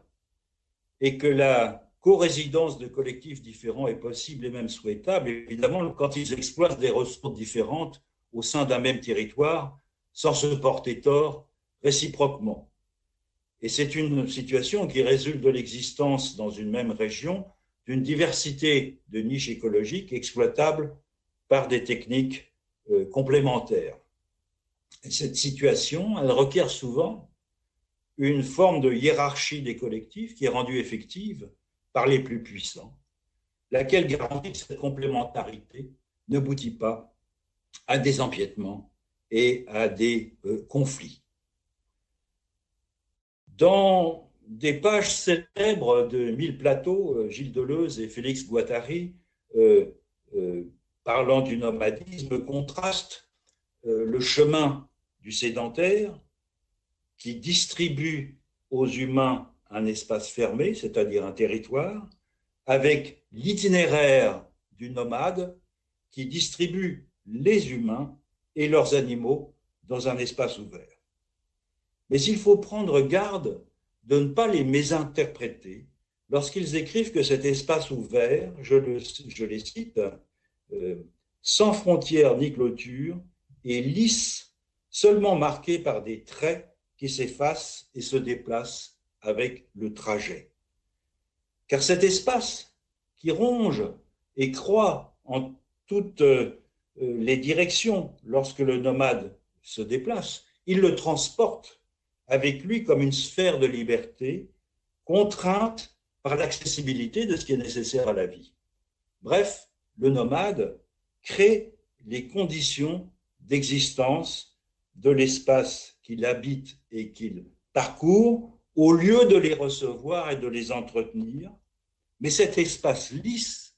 est que la co-résidence de collectifs différents est possible et même souhaitable, évidemment, quand ils exploitent des ressources différentes au sein d'un même territoire, sans se porter tort réciproquement. Et c'est une situation qui résulte de l'existence dans une même région d'une diversité de niches écologiques exploitables par des techniques euh, complémentaires. Et cette situation, elle requiert souvent une forme de hiérarchie des collectifs qui est rendue effective par les plus puissants, laquelle garantit que cette complémentarité n'aboutit pas à des empiètements et à des euh, conflits. Dans des pages célèbres de Mille plateaux, euh, Gilles Deleuze et Félix Guattari, euh, parlant du nomadisme, contrastent le chemin du sédentaire qui distribue aux humains un espace fermé, c'est-à-dire un territoire, avec l'itinéraire du nomade qui distribue les humains et leurs animaux dans un espace ouvert. Mais il faut prendre garde de ne pas les mésinterpréter lorsqu'ils écrivent que cet espace ouvert, je, le, je les cite, euh, sans frontières ni clôture, est lisse, seulement marqué par des traits qui s'effacent et se déplacent avec le trajet. Car cet espace qui ronge et croît en toutes euh, les directions lorsque le nomade se déplace, il le transporte avec lui comme une sphère de liberté, contrainte par l'accessibilité de ce qui est nécessaire à la vie. Bref, le nomade crée les conditions d'existence de l'espace qu'il habite et qu'il parcourt au lieu de les recevoir et de les entretenir. Mais cet espace lisse,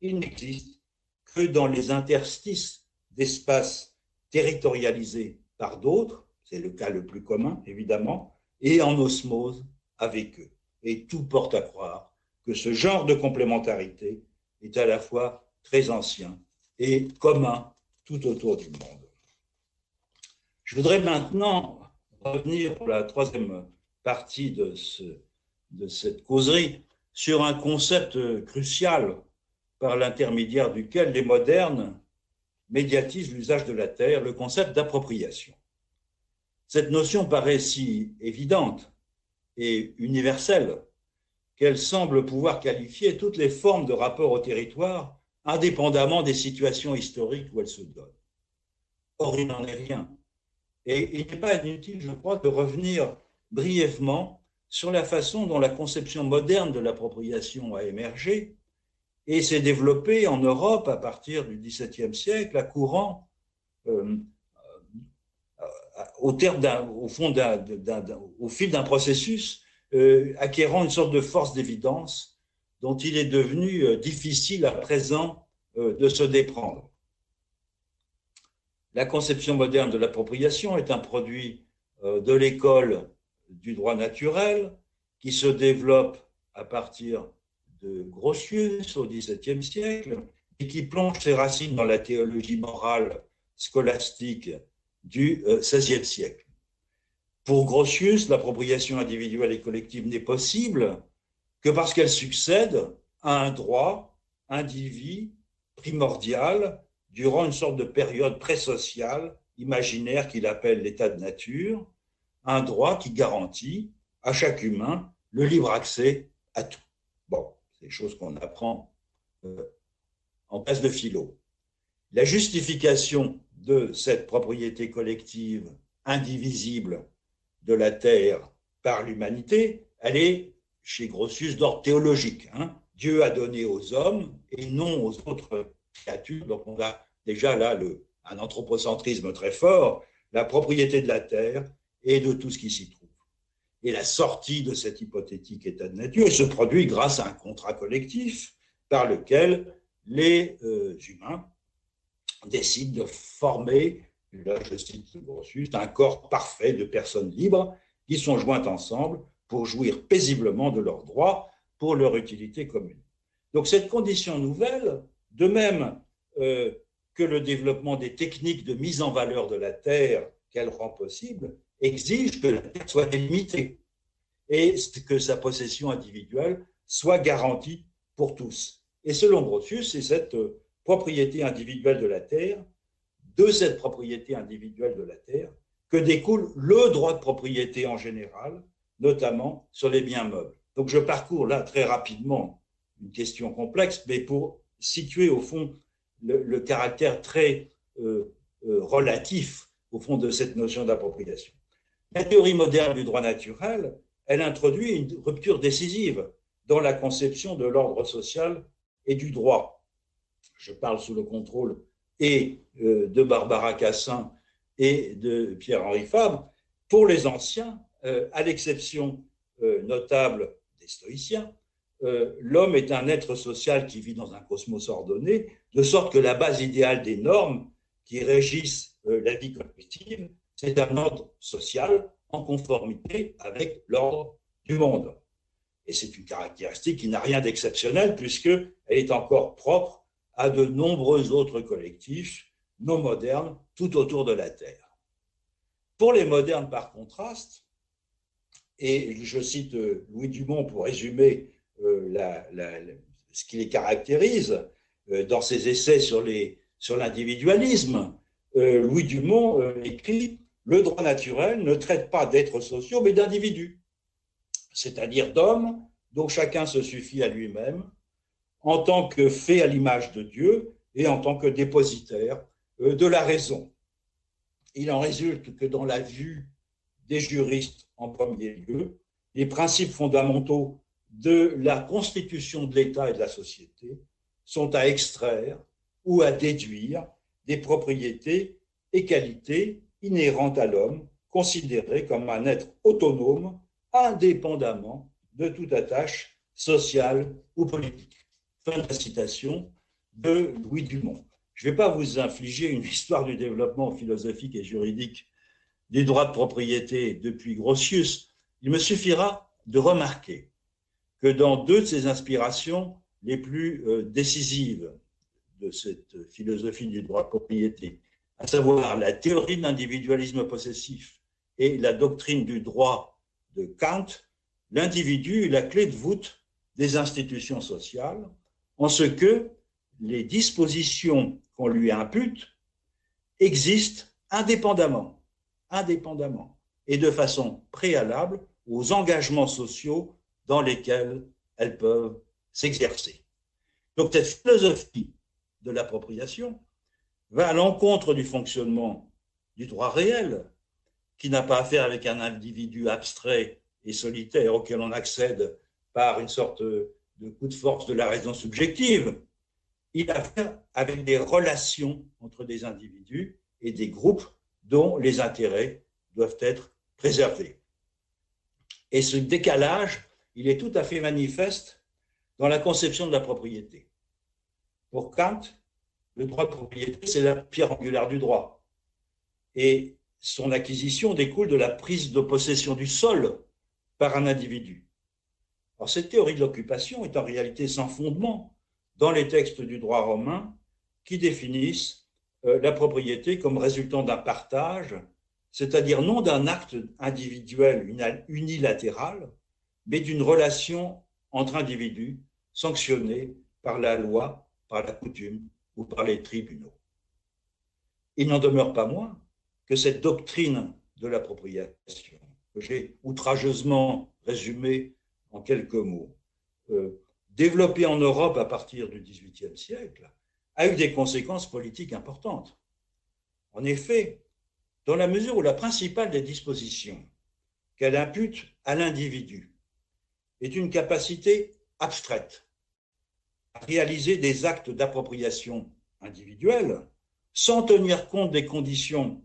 il n'existe que dans les interstices d'espaces territorialisés par d'autres, c'est le cas le plus commun évidemment, et en osmose avec eux. Et tout porte à croire que ce genre de complémentarité est à la fois très ancien et commun tout autour du monde. Je voudrais maintenant revenir pour la troisième partie de, de cette causerie sur un concept crucial par l'intermédiaire duquel les modernes médiatisent l'usage de la terre, le concept d'appropriation. Cette notion paraît si évidente et universelle qu'elle semble pouvoir qualifier toutes les formes de rapport au territoire, indépendamment des situations historiques où elles se donnent. Or, il n'en est rien. Et il n'est pas inutile, je crois, de revenir brièvement sur la façon dont la conception moderne de l'appropriation a émergé et s'est développée en Europe à partir du XVIIe siècle, à courant, euh, au, fil d'un processus euh, acquérant une sorte de force d'évidence dont il est devenu difficile à présent de se déprendre. La conception moderne de l'appropriation est un produit de l'école du droit naturel qui se développe à partir de Grotius au XVIIe siècle et qui plonge ses racines dans la théologie morale scolastique du XVIe siècle. Pour Grotius, l'appropriation individuelle et collective n'est possible que parce qu'elle succède à un droit individu primordial durant une sorte de période pré-sociale imaginaire qu'il appelle l'état de nature, un droit qui garantit à chaque humain le libre accès à tout. Bon, c'est des choses qu'on apprend euh, en place de philo. La justification de cette propriété collective indivisible de la terre par l'humanité, elle est chez Grotius d'ordre théologique. Hein. Dieu a donné aux hommes et non aux autres créatures. Donc on a déjà là un anthropocentrisme très fort. La propriété de la terre et de tout ce qui s'y trouve. Et la sortie de cet hypothétique état de nature se produit grâce à un contrat collectif par lequel les euh, humains décident de former, là je cite Grotius, un corps parfait de personnes libres qui sont jointes ensemble pour jouir paisiblement de leurs droits pour leur utilité commune. Donc cette condition nouvelle, de même euh, que le développement des techniques de mise en valeur de la terre qu'elle rend possible, exige que la terre soit délimitée et que sa possession individuelle soit garantie pour tous. Et selon Grotius, c'est cette euh, propriété individuelle de la terre, de cette propriété individuelle de la terre, que découle le droit de propriété en général, notamment sur les biens meubles. Donc je parcours là très rapidement une question complexe, mais pour situer au fond le, caractère très euh, euh, relatif au fond de cette notion d'appropriation. La théorie moderne du droit naturel, elle introduit une rupture décisive dans la conception de l'ordre social et du droit. Je parle sous le contrôle et euh, de Barbara Cassin et de Pierre-Henri Fabre. Pour les anciens, euh, à l'exception euh, notable des stoïciens, l'homme est un être social qui vit dans un cosmos ordonné, de sorte que la base idéale des normes qui régissent la vie collective c'est un ordre social en conformité avec l'ordre du monde. Et c'est une caractéristique qui n'a rien d'exceptionnel puisqu'elle est encore propre à de nombreux autres collectifs non modernes tout autour de la Terre. Pour les modernes, par contraste, et je cite euh, Louis Dumont pour résumer euh, ce qui les caractérise euh, dans ses essais sur l'individualisme, Louis Dumont écrit le droit naturel ne traite pas d'êtres sociaux, mais d'individus, c'est-à-dire d'hommes dont chacun se suffit à lui-même en tant que fait à l'image de Dieu et en tant que dépositaire euh, de la raison. Il en résulte que dans la vue des juristes en premier lieu, les principes fondamentaux de la constitution de l'État et de la société sont à extraire ou à déduire des propriétés et qualités inhérente à l'homme, considéré comme un être autonome, indépendamment de toute attache sociale ou politique. De la citation de Louis Dumont. Je ne vais pas vous infliger une histoire du développement philosophique et juridique des droits de propriété depuis Grotius. Il me suffira de remarquer que dans deux de ses inspirations les plus euh, décisives de cette philosophie du droit de propriété, à savoir la théorie de l'individualisme possessif et la doctrine du droit de Kant, l'individu est la clé de voûte des institutions sociales, en ce que les dispositions qu'on lui impute existent indépendamment, indépendamment et de façon préalable aux engagements sociaux dans lesquels elles peuvent s'exercer. Donc cette philosophie de l'appropriation va à l'encontre du fonctionnement du droit réel, qui n'a pas affaire avec un individu abstrait et solitaire auquel on accède par une sorte de coup de force de la raison subjective. Il a affaire avec des relations entre des individus et des groupes dont les intérêts doivent être préservés. Et ce décalage, il est tout à fait manifeste dans la conception de la propriété. Pour Kant, le droit de propriété, c'est la pierre angulaire du droit. Et son acquisition découle de la prise de possession du sol par un individu. Cette théorie de l'occupation est en réalité sans fondement dans les textes du droit romain qui définissent euh, la propriété comme résultant d'un partage, c'est-à-dire non d'un acte individuel unilatéral, mais d'une relation entre individus sanctionnée par la loi, par la coutume ou par les tribunaux. Il n'en demeure pas moins que cette doctrine de l'appropriation, que j'ai outrageusement résumée en quelques mots, euh, développée en Europe à partir du XVIIIe siècle, a eu des conséquences politiques importantes. En effet, dans la mesure où la principale des dispositions qu'elle impute à l'individu est une capacité abstraite à réaliser des actes d'appropriation individuelle sans tenir compte des conditions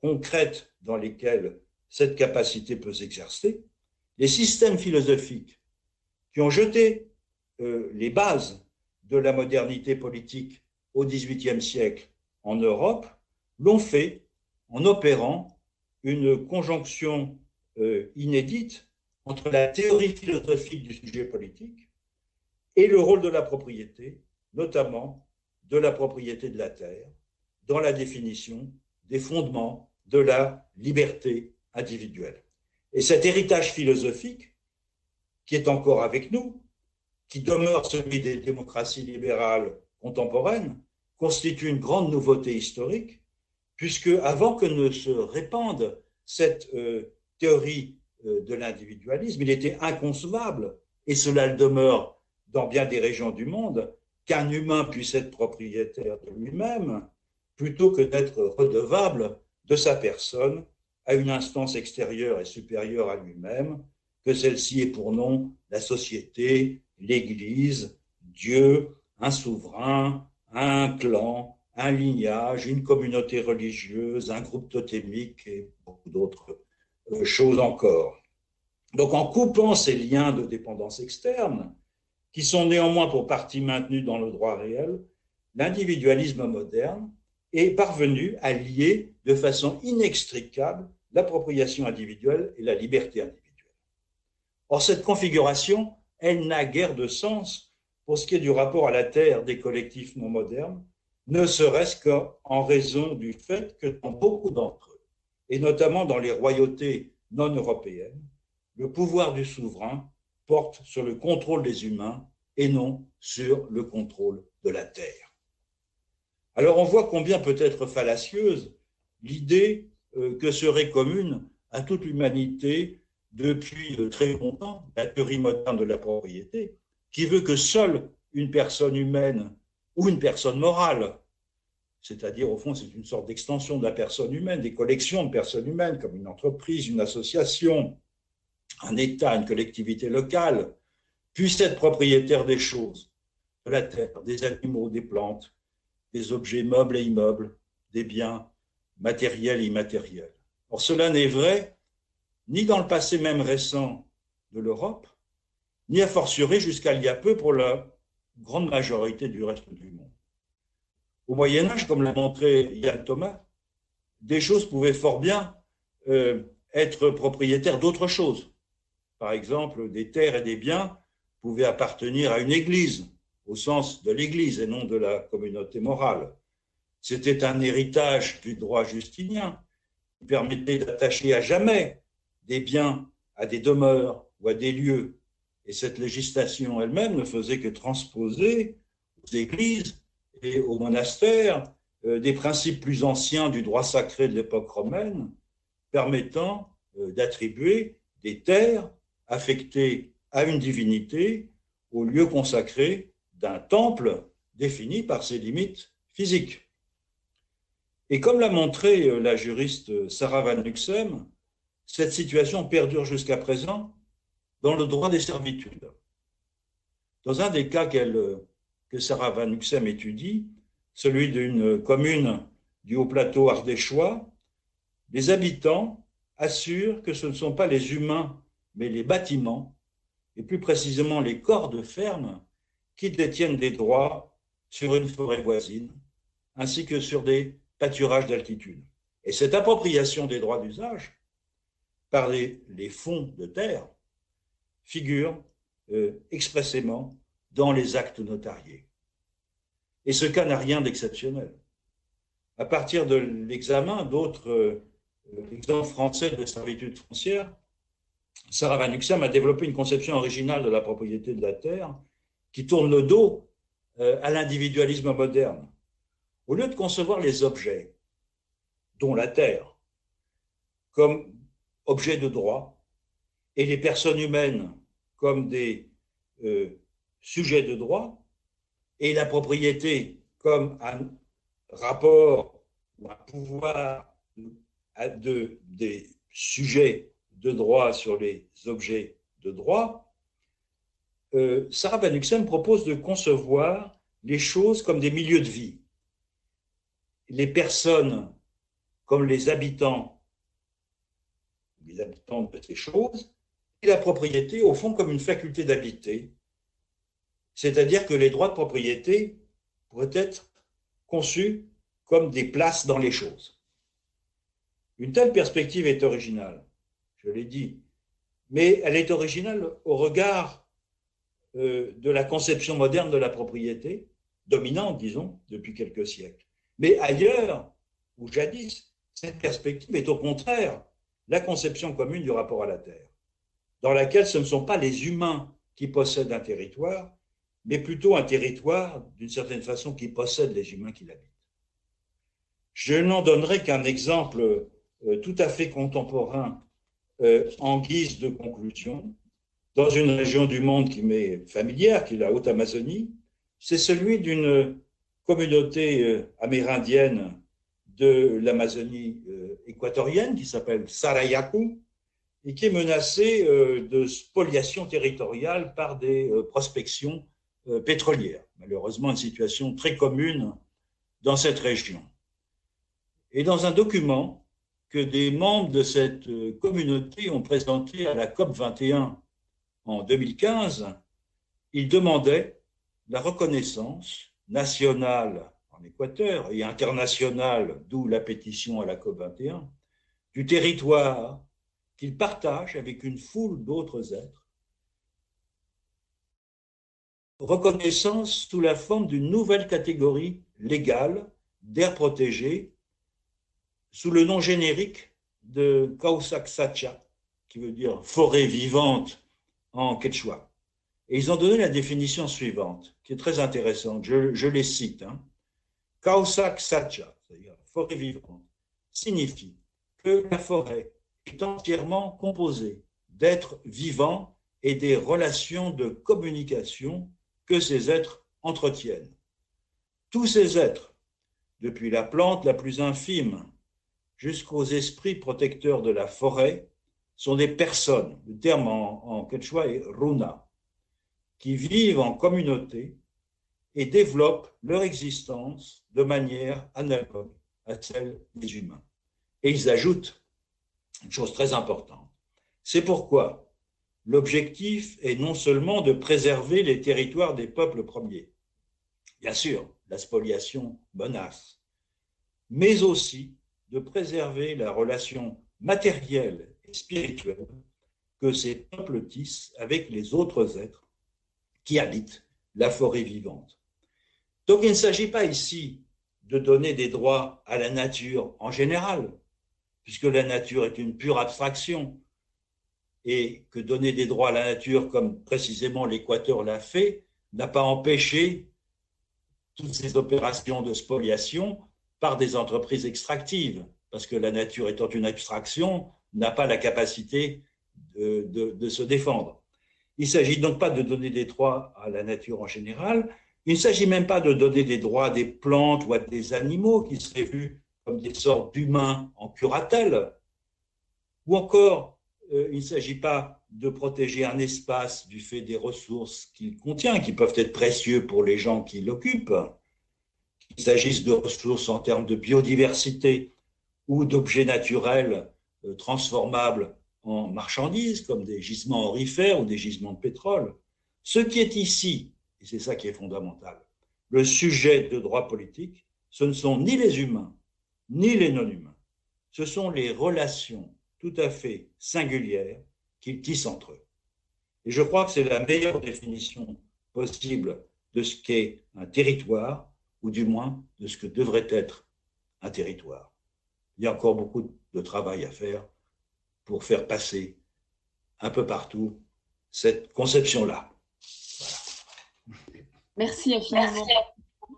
concrètes dans lesquelles cette capacité peut s'exercer, les systèmes philosophiques qui ont jeté euh, les bases de la modernité politique au XVIIIe siècle en Europe l'ont fait en opérant une conjonction euh, inédite entre la théorie philosophique du sujet politique et le rôle de la propriété, notamment de la propriété de la terre, dans la définition des fondements de la liberté individuelle. Et cet héritage philosophique, qui est encore avec nous, qui demeure celui des démocraties libérales contemporaine constitue une grande nouveauté historique, puisque avant que ne se répande cette euh, théorie euh, de l'individualisme, il était inconcevable, et cela le demeure dans bien des régions du monde, qu'un humain puisse être propriétaire de lui-même plutôt que d'être redevable de sa personne à une instance extérieure et supérieure à lui-même, que celle-ci est pour nom la société, l'Église, Dieu, un souverain, un clan, un lignage, une communauté religieuse, un groupe totémique et beaucoup d'autres euh, choses encore. Donc en coupant ces liens de dépendance externe, qui sont néanmoins pour partie maintenus dans le droit réel, l'individualisme moderne est parvenu à lier de façon inextricable l'appropriation individuelle et la liberté individuelle. Or, cette configuration, elle n'a guère de sens pour ce qui est du rapport à la terre des collectifs non modernes, ne serait-ce qu'en raison du fait que dans beaucoup d'entre eux, et notamment dans les royautés non européennes, le pouvoir du souverain porte sur le contrôle des humains et non sur le contrôle de la terre. Alors on voit combien peut être fallacieuse l'idée euh, que serait commune à toute l'humanité depuis euh, très longtemps la théorie moderne de la propriété, qui veut que seule une personne humaine ou une personne morale, c'est-à-dire au fond c'est une sorte d'extension de la personne humaine, des collections de personnes humaines comme une entreprise, une association, un État, une collectivité locale, puisse être propriétaire des choses, de la terre, des animaux, des plantes, des objets meubles et immeubles, des biens matériels et immatériels. Or cela n'est vrai ni dans le passé même récent de l'Europe, ni a fortiori jusqu'à il y a peu pour la grande majorité du reste du monde. Au Moyen Âge, comme l'a montré Yann Thomas, des choses pouvaient fort bien euh, être propriétaires d'autres choses. Par exemple, des terres et des biens pouvaient appartenir à une église, au sens de l'église et non de la communauté morale. C'était un héritage du droit justinien qui permettait d'attacher à jamais des biens à des demeures ou à des lieux et cette législation elle-même ne faisait que transposer aux églises et aux monastères euh, des principes plus anciens du droit sacré de l'époque romaine, permettant euh, d'attribuer des terres affectées à une divinité au lieu consacré d'un temple défini par ses limites physiques. Et comme l'a montré euh, la juriste Sarah Van Nuxem, cette situation perdure jusqu'à présent dans le droit des servitudes. Dans un des cas que Sarah Van Nuxem étudie, celui d'une commune du haut plateau ardéchois, les habitants assurent que ce ne sont pas les humains, mais les bâtiments, et plus précisément les corps de ferme, qui détiennent des droits sur une forêt voisine, ainsi que sur des pâturages d'altitude. Et cette appropriation des droits d'usage par les, fonds de terre figure euh, expressément dans les actes notariés. Et ce cas n'a rien d'exceptionnel. À partir de l'examen d'autres euh, exemples français de servitude foncière, Sarah Van Uxem a développé une conception originale de la propriété de la terre qui tourne le dos euh, à l'individualisme moderne. Au lieu de concevoir les objets, dont la terre, comme objet de droit, et les personnes humaines comme des euh, sujets de droit, et la propriété comme un rapport ou un pouvoir de, des sujets de droit sur les objets de droit, euh, Sarah Van propose de concevoir les choses comme des milieux de vie. Les personnes comme les habitants, les habitants de ces choses, et la propriété, au fond, comme une faculté d'habiter. C'est-à-dire que les droits de propriété pourraient être conçus comme des places dans les choses. Une telle perspective est originale, je l'ai dit, mais elle est originale au regard euh, de la conception moderne de la propriété, dominante, disons, depuis quelques siècles. Mais ailleurs, ou jadis, cette perspective est au contraire la conception commune du rapport à la Terre, dans laquelle ce ne sont pas les humains qui possèdent un territoire, mais plutôt un territoire, d'une certaine façon, qui possède les humains qui l'habitent. Je n'en donnerai qu'un exemple euh, tout à fait contemporain euh, en guise de conclusion, dans une région du monde qui m'est familière, qui est la Haute-Amazonie, c'est celui d'une communauté euh, amérindienne de l'Amazonie équatorienne qui s'appelle Sarayaku et qui est menacée de spoliation territoriale par des prospections pétrolières. Malheureusement, une situation très commune dans cette région. Et dans un document que des membres de cette euh, communauté ont présenté à la COP 21 en 2015, ils demandaient la reconnaissance nationale en Équateur et internationale, d'où la pétition à la COP 21, du territoire qu'ils partagent avec une foule d'autres êtres. Reconnaissance sous la forme d'une nouvelle catégorie légale d'air protégé sous le nom générique de Sacha, qui veut dire forêt vivante en quechua. Et ils ont donné la définition suivante, qui est très intéressante. Je, les cite. Hein. Sacha, c'est-à-dire forêt vivante, signifie que la forêt est entièrement composée d'êtres vivants et des relations de communication que ces êtres entretiennent. Tous ces êtres, depuis la plante la plus infime jusqu'aux esprits protecteurs de la forêt sont des personnes, le terme en, quechua est runa, qui vivent en communauté et développent leur existence de manière analogue à celle des humains. Et ils ajoutent une chose très importante. C'est pourquoi l'objectif est non seulement de préserver les territoires des peuples premiers, bien sûr, la spoliation menace, mais aussi de préserver la relation matérielle et spirituelle que ces peuples tissent avec les autres êtres qui habitent la forêt vivante. Donc il ne s'agit pas ici de donner des droits à la nature en général, puisque la nature est une pure abstraction, et que donner des droits à la nature, comme précisément l'Équateur l'a fait, n'a pas empêché toutes ces opérations de spoliation par des entreprises extractives, parce que la nature étant une abstraction, n'a pas la capacité de, se défendre. Il ne s'agit donc pas de donner des droits à la nature en général, il ne s'agit même pas de donner des droits à des plantes ou à des animaux qui seraient vus comme des sortes d'humains en curatelle, ou encore euh, il ne s'agit pas de protéger un espace du fait des ressources qu'il contient, qui peuvent être précieux pour les gens qui l'occupent, qu'il s'agisse de ressources en termes de biodiversité ou d'objets naturels euh, transformables en marchandises, comme des gisements orifères ou des gisements de pétrole. Ce qui est ici, et c'est ça qui est fondamental, le sujet de droit politique, ce ne sont ni les humains, ni les non-humains. Ce sont les relations tout à fait singulières qu'ils tissent entre eux. Et je crois que c'est la meilleure définition possible de ce qu'est un territoire, ou du moins de ce que devrait être un territoire. Il y a encore beaucoup de travail à faire pour faire passer un peu partout cette conception-là. Merci infiniment.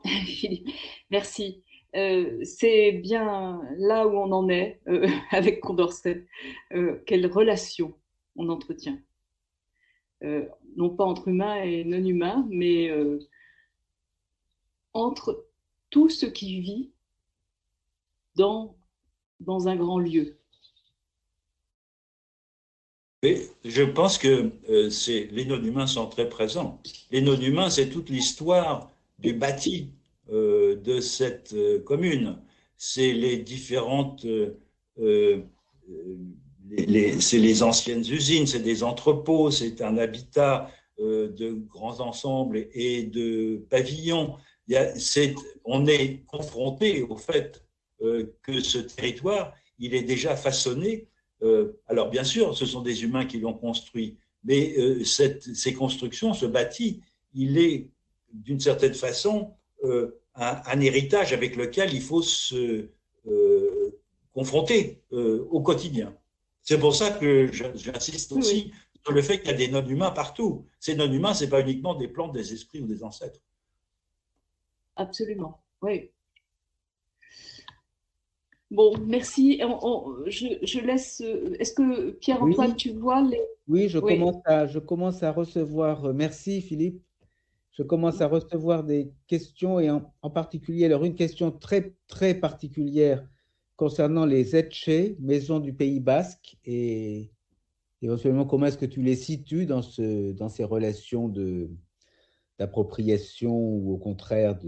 Merci. <laughs> Merci. Euh, c'est bien là où on en est euh, <laughs> avec Condorcet. Euh, quelle relation on entretient. non pas entre humains et non humains, mais entre tout ce qui vit dans, dans un grand lieu. Je pense que c'est, les non-humains sont très présents. Les non-humains, c'est toute l'histoire du bâti euh, de cette euh, commune. C'est les différentes, euh, c'est les anciennes usines, c'est des entrepôts, c'est un habitat de grands ensembles et de pavillons. On est confronté au fait que ce territoire, il est déjà façonné. Alors bien sûr, ce sont des humains qui l'ont construit, mais cette, ces constructions, ce bâti, il est d'une certaine façon un, héritage avec lequel il faut se euh, confronter euh, au quotidien. C'est pour ça que j'insiste aussi sur le fait qu'il y a des non-humains partout. Ces non-humains, ce n'est pas uniquement des plantes, des esprits ou des ancêtres. Absolument, oui. Bon, merci. je, laisse. Est-ce que Pierre-Antoine, tu vois les. Oui, je, Commence à, je commence à recevoir. Euh, merci, Philippe je commence à recevoir des questions et en, particulier, alors une question très, très particulière concernant les Etche, maisons du Pays Basque, et éventuellement comment est-ce que tu les situes dans, ce, dans ces relations d'appropriation ou au contraire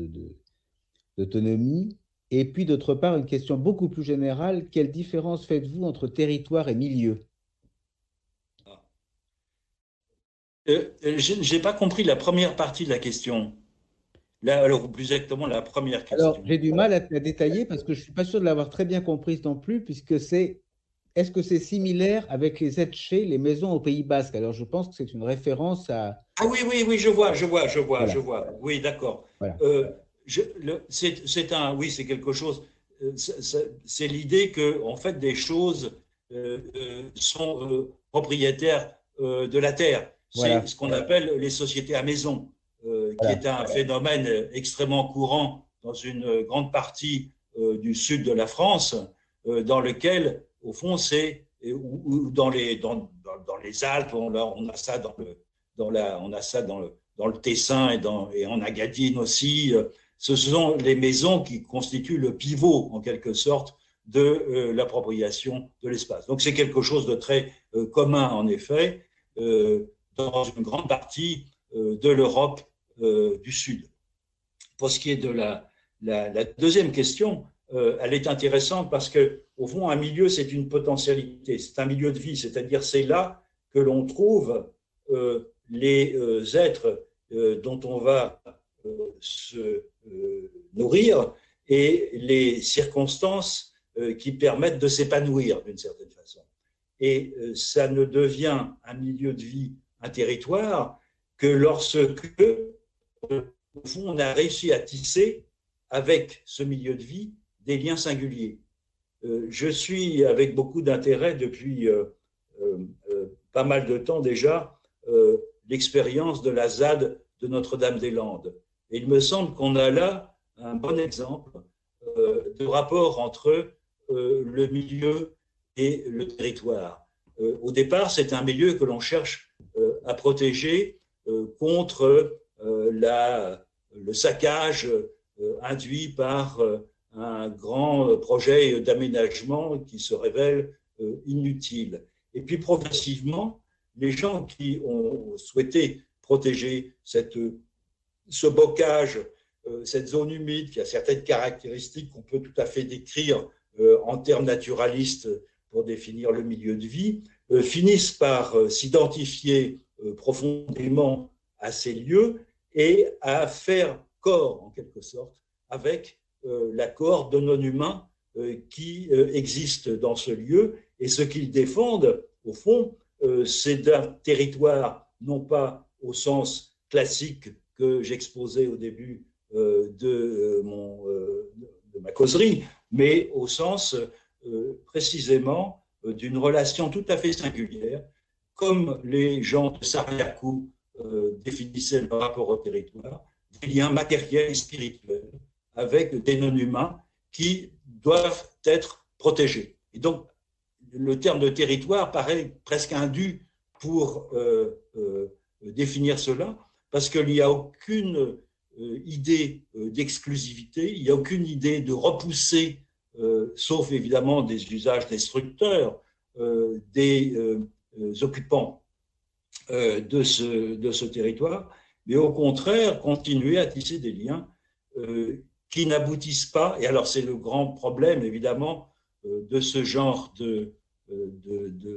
d'autonomie de, Et puis d'autre part, une question beaucoup plus générale, quelle différence faites-vous entre territoire et milieu? Euh, euh, je n'ai pas compris la première partie de la question. Là, alors, plus exactement, la première question. Alors, j'ai du mal à la détailler parce que je ne suis pas sûr de l'avoir très bien comprise non plus, puisque c'est est-ce que c'est similaire avec les etche, les maisons au Pays Basque? Alors, je pense que c'est une référence à. Ah oui, oui, oui, je vois, je vois, je vois, je vois. Oui, d'accord. Euh, c'est un, oui, c'est quelque chose. C'est l'idée que, en fait, des choses sont propriétaires de la terre. C'est ce qu'on appelle les sociétés à maison, euh, qui est un phénomène extrêmement courant dans une grande partie euh, du sud de la France, euh, dans lequel, au fond, c'est ou, dans les dans, dans, les Alpes, on a, on a ça dans le dans la on a ça dans le dans le Tessin et dans et en Agadine aussi. Ce sont les maisons qui constituent le pivot en quelque sorte de l'appropriation de l'espace. Donc c'est quelque chose de très commun en effet. Euh, dans une grande partie euh, de l'Europe euh, du Sud. Pour ce qui est de la, deuxième question, euh, elle est intéressante parce que, au fond, un milieu, c'est une potentialité, c'est un milieu de vie, c'est-à-dire c'est là que l'on trouve les êtres dont on va se nourrir et les circonstances qui permettent de s'épanouir d'une certaine façon. Et ça ne devient un milieu de vie un territoire que lorsque, au fond, on a réussi à tisser avec ce milieu de vie des liens singuliers. Euh, je suis avec beaucoup d'intérêt depuis euh, euh, pas mal de temps déjà l'expérience de la ZAD de Notre-Dame-des-Landes. Et il me semble qu'on a là un bon exemple de rapport entre le milieu et le territoire. au départ, c'est un milieu que l'on cherche à protéger contre la, le saccage induit par un grand projet d'aménagement qui se révèle inutile. Et puis progressivement, les gens qui ont souhaité protéger cette, ce bocage, euh, cette zone humide qui a certaines caractéristiques qu'on peut tout à fait décrire euh, en termes naturalistes pour définir le milieu de vie, euh, finissent par s'identifier profondément à ces lieux et à faire corps, en quelque sorte, avec l'accord de non-humains qui existe dans ce lieu. Et ce qu'ils défendent, au fond, c'est un territoire non pas au sens classique que j'exposais au début euh, de, euh, euh, de ma causerie, mais au sens précisément d'une relation tout à fait singulière, comme les gens de Sariakou définissaient le rapport au territoire, des liens matériels et spirituels avec des non-humains qui doivent être protégés. Et donc, le terme de territoire paraît presque indu pour définir cela, parce qu'il n'y a aucune euh, idée euh, d'exclusivité, il n'y a aucune idée de repousser, euh, sauf évidemment des usages destructeurs, des occupants de ce, de ce territoire, mais au contraire continuer à tisser des liens qui n'aboutissent pas, et alors c'est le grand problème évidemment de ce genre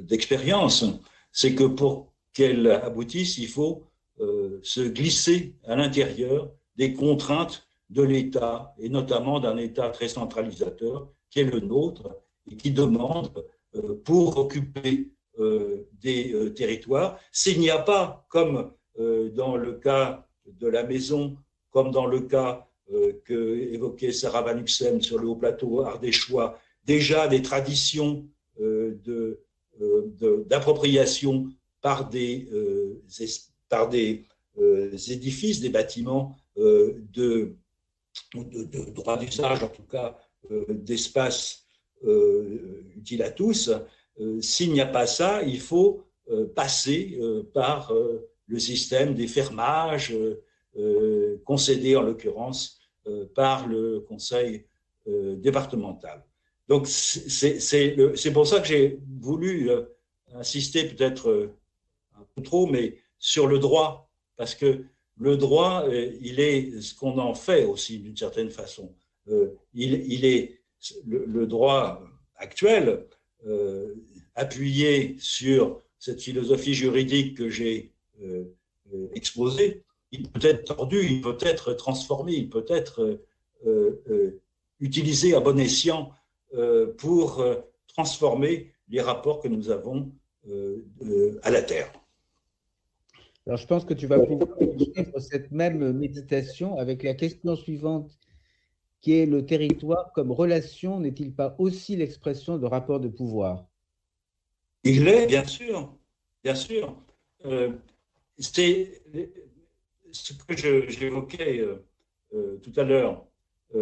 d'expérience, de, c'est que pour qu'elle aboutisse, il faut se glisser à l'intérieur des contraintes de l'État, et notamment d'un État très centralisateur qui est le nôtre et qui demande, euh, pour occuper euh, des territoires, s'il n'y a pas, comme dans le cas de la maison, comme dans le cas que évoquait Sarah Van sur le haut plateau ardéchois, déjà des traditions d'appropriation de, par des par des euh, édifices, des bâtiments euh, de, de, droit d'usage, en tout cas euh, d'espace utile à tous. S'il n'y a pas ça, il faut passer par le système des fermages concédés en l'occurrence par le conseil départemental. Donc c'est pour ça que j'ai voulu insister peut-être un peu trop, mais sur le droit, parce que le droit, euh, il est ce qu'on en fait aussi d'une certaine façon. Euh, il, est le, droit actuel, euh, appuyé sur cette philosophie juridique que j'ai exposée, il peut être tordu, il peut être transformé, il peut être utilisé à bon escient pour transformer les rapports que nous avons à la Terre. Alors, je pense que tu vas pouvoir suivre cette même méditation avec la question suivante, qui est le territoire comme relation n'est-il pas aussi l'expression de rapport de pouvoir? Il est, bien sûr, bien sûr. Euh, c'est ce que j'évoquais euh, euh, tout à l'heure sous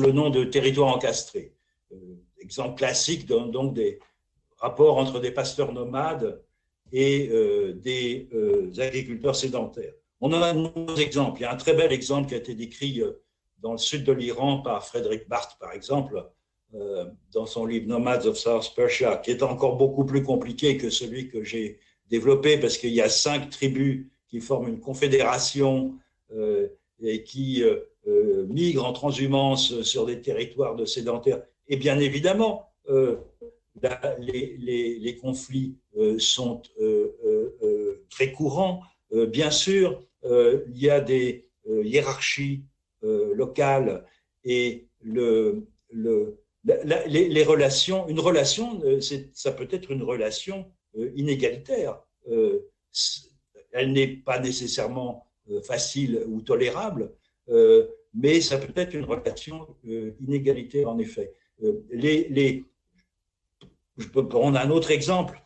le nom de territoire encastré. exemple classique donc des rapports entre des pasteurs nomades et euh, des euh, agriculteurs sédentaires. On en a de nombreux exemples. Il y a un très bel exemple qui a été décrit euh, dans le sud de l'Iran par Frédéric Barth, par exemple, dans son livre Nomads of South Persia, qui est encore beaucoup plus compliqué que celui que j'ai développé, parce qu'il y a cinq tribus qui forment une confédération et qui migrent en transhumance sur des territoires de sédentaires. Et bien évidemment, les, conflits sont euh, euh, très courants. bien sûr, il y a des hiérarchies locales et le, les, relations, une relation, ça peut être une relation inégalitaire. elle n'est pas nécessairement facile ou tolérable, mais ça peut être une relation inégalitaire en effet. les, je peux prendre un autre exemple.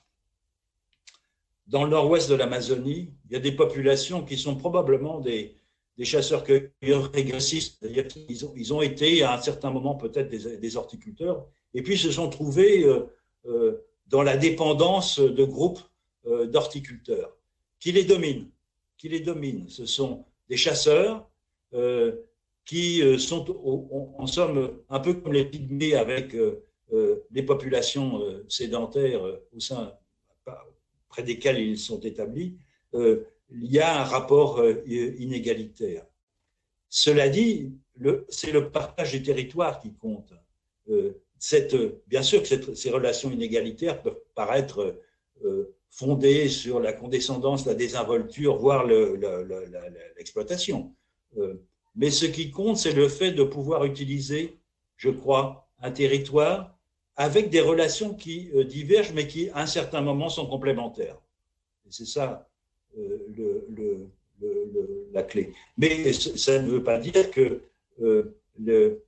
Dans le nord-ouest de l'Amazonie, il y a des populations qui sont probablement des, chasseurs-cueilleurs régressistes, c'est-à-dire qu'ils ont, été à un certain moment peut-être des, horticulteurs, et puis se sont trouvés dans la dépendance de groupes d'horticulteurs qui les dominent, qui les dominent? Ce sont des chasseurs qui sont en somme un peu comme les pygmées avec les populations sédentaires au sein près desquelles ils sont établis, il y a un rapport inégalitaire. Cela dit, c'est le partage des territoires qui compte. Euh, bien sûr que ces relations inégalitaires peuvent paraître euh, fondées sur la condescendance, la désinvolture, voire l'exploitation. Euh, mais ce qui compte, c'est le fait de pouvoir utiliser, je crois, un territoire avec des relations qui divergent, mais qui, à un certain moment, sont complémentaires. C'est ça le, la clé. Mais ça ne veut pas dire que euh, le,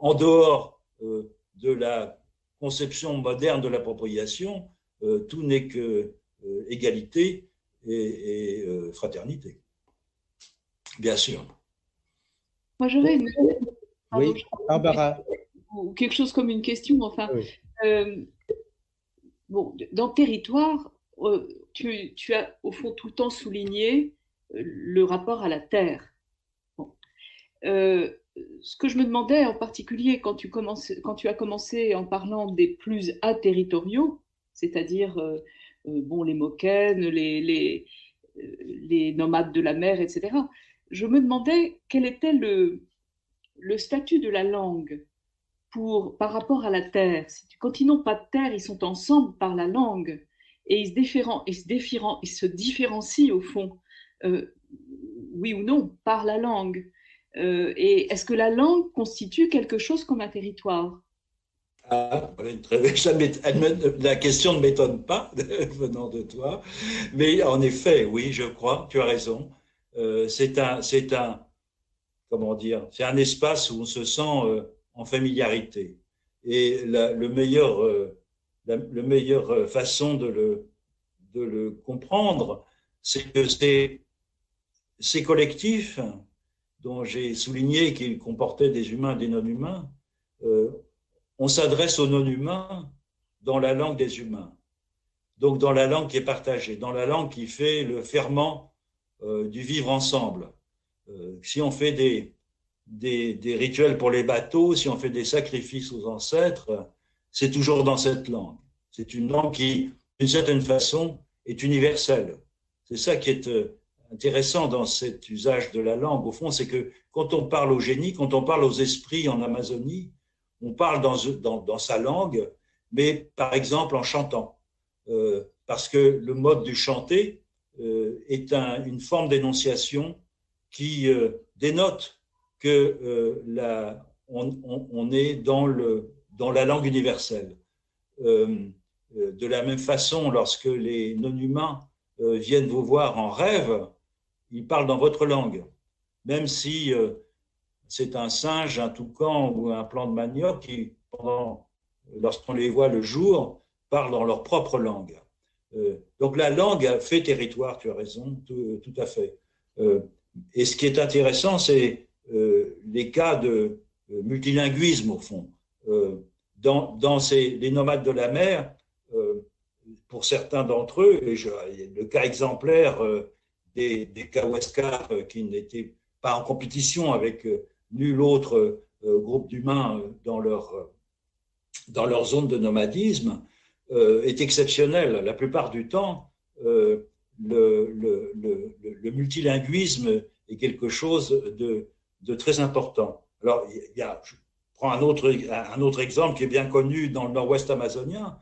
en dehors euh, de la conception moderne de l'appropriation, euh, tout n'est que égalité et, fraternité. Bien sûr. Moi, j'aurais une... Oui, Barbara. Ou quelque chose comme une question, enfin. bon, dans territoire, tu, tu, as au fond tout le temps souligné le rapport à la terre. Euh, ce que je me demandais en particulier quand tu, quand tu as commencé en parlant des plus aterritoriaux, c'est-à-dire euh, euh, bon, les moquennes, les, les, les, nomades de la mer, etc., je me demandais quel était le, le statut de la langue par rapport à la terre. Quand ils n'ont pas de terre, ils sont ensemble par la langue. Et ils se, ils se, ils se différencient au fond. Euh, oui ou non, par la langue. Euh, Et est-ce que la langue constitue quelque chose comme un territoire? Ah, <laughs> la question ne m'étonne pas <laughs> venant de toi, mais en effet, oui, je crois, tu as raison. Euh, c'est un, c'est un, comment dire, c'est un espace où on se sent en familiarité. Et la, le meilleur, la le meilleure façon de le, de le comprendre, c'est que ces collectifs, dont j'ai souligné qu'ils comportaient des humains et des non-humains, euh, on s'adresse aux non-humains dans la langue des humains. Donc dans la langue qui est partagée, dans la langue qui fait le ferment euh, du vivre ensemble. Euh, si on fait des, des, rituels pour les bateaux, si on fait des sacrifices aux ancêtres, c'est toujours dans cette langue. C'est une langue qui, d'une certaine façon, est universelle. C'est ça qui est intéressant dans cet usage de la langue, au fond, c'est que quand on parle au génie, quand on parle aux esprits en Amazonie, on parle dans, sa langue, mais par exemple en chantant. Euh, parce que le mode du chanter euh, est une forme d'énonciation qui euh, dénote que la, on, est dans, la langue universelle. de la même façon, lorsque les non-humains viennent vous voir en rêve, ils parlent dans votre langue, même si euh, c'est un singe, un toucan ou un plant de manioc qui, lorsqu'on les voit le jour, parlent dans leur propre langue. Euh, donc la langue fait territoire, tu as raison, tout, à fait. Euh, et ce qui est intéressant, c'est les cas de multilinguisme, au fond. dans, dans ces, les nomades de la mer, pour certains d'entre eux, et le cas exemplaire des, des euh, qui n'étaient pas en compétition avec euh, nul autre euh, groupe d'humains dans leur, dans zone de nomadisme est exceptionnel. La plupart du temps, le, multilinguisme est quelque chose de, de très important. Alors, il y a, je prends un autre, un autre exemple qui est bien connu dans le nord-ouest amazonien.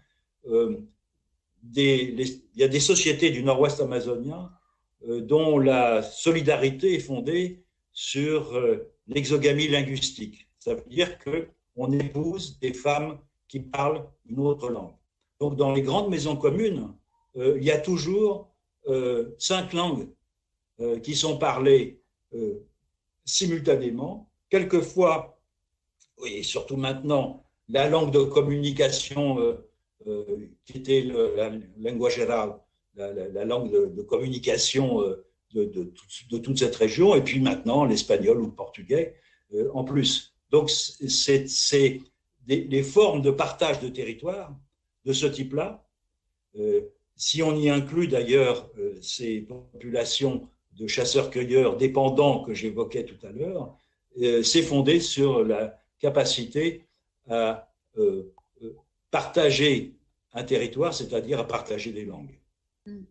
des, il y a des sociétés du nord-ouest amazonien euh, dont la solidarité est fondée sur euh, l'exogamie linguistique. Ça veut dire qu'on épouse des femmes qui parlent une autre langue. Donc, dans les grandes maisons communes, euh, il y a toujours cinq langues qui sont parlées simultanément. Quelquefois, et surtout maintenant, la langue de communication qui était la langue générale la, langue de, communication euh, de, toute cette région, et puis maintenant l'espagnol ou le portugais euh, en plus. Donc, c'est les, formes de partage de territoire de ce type-là, si on y inclut d'ailleurs ces populations de chasseurs-cueilleurs dépendants que j'évoquais tout à l'heure, c'est fondé sur la capacité à partager un territoire, c'est-à-dire à partager des langues. Hmm.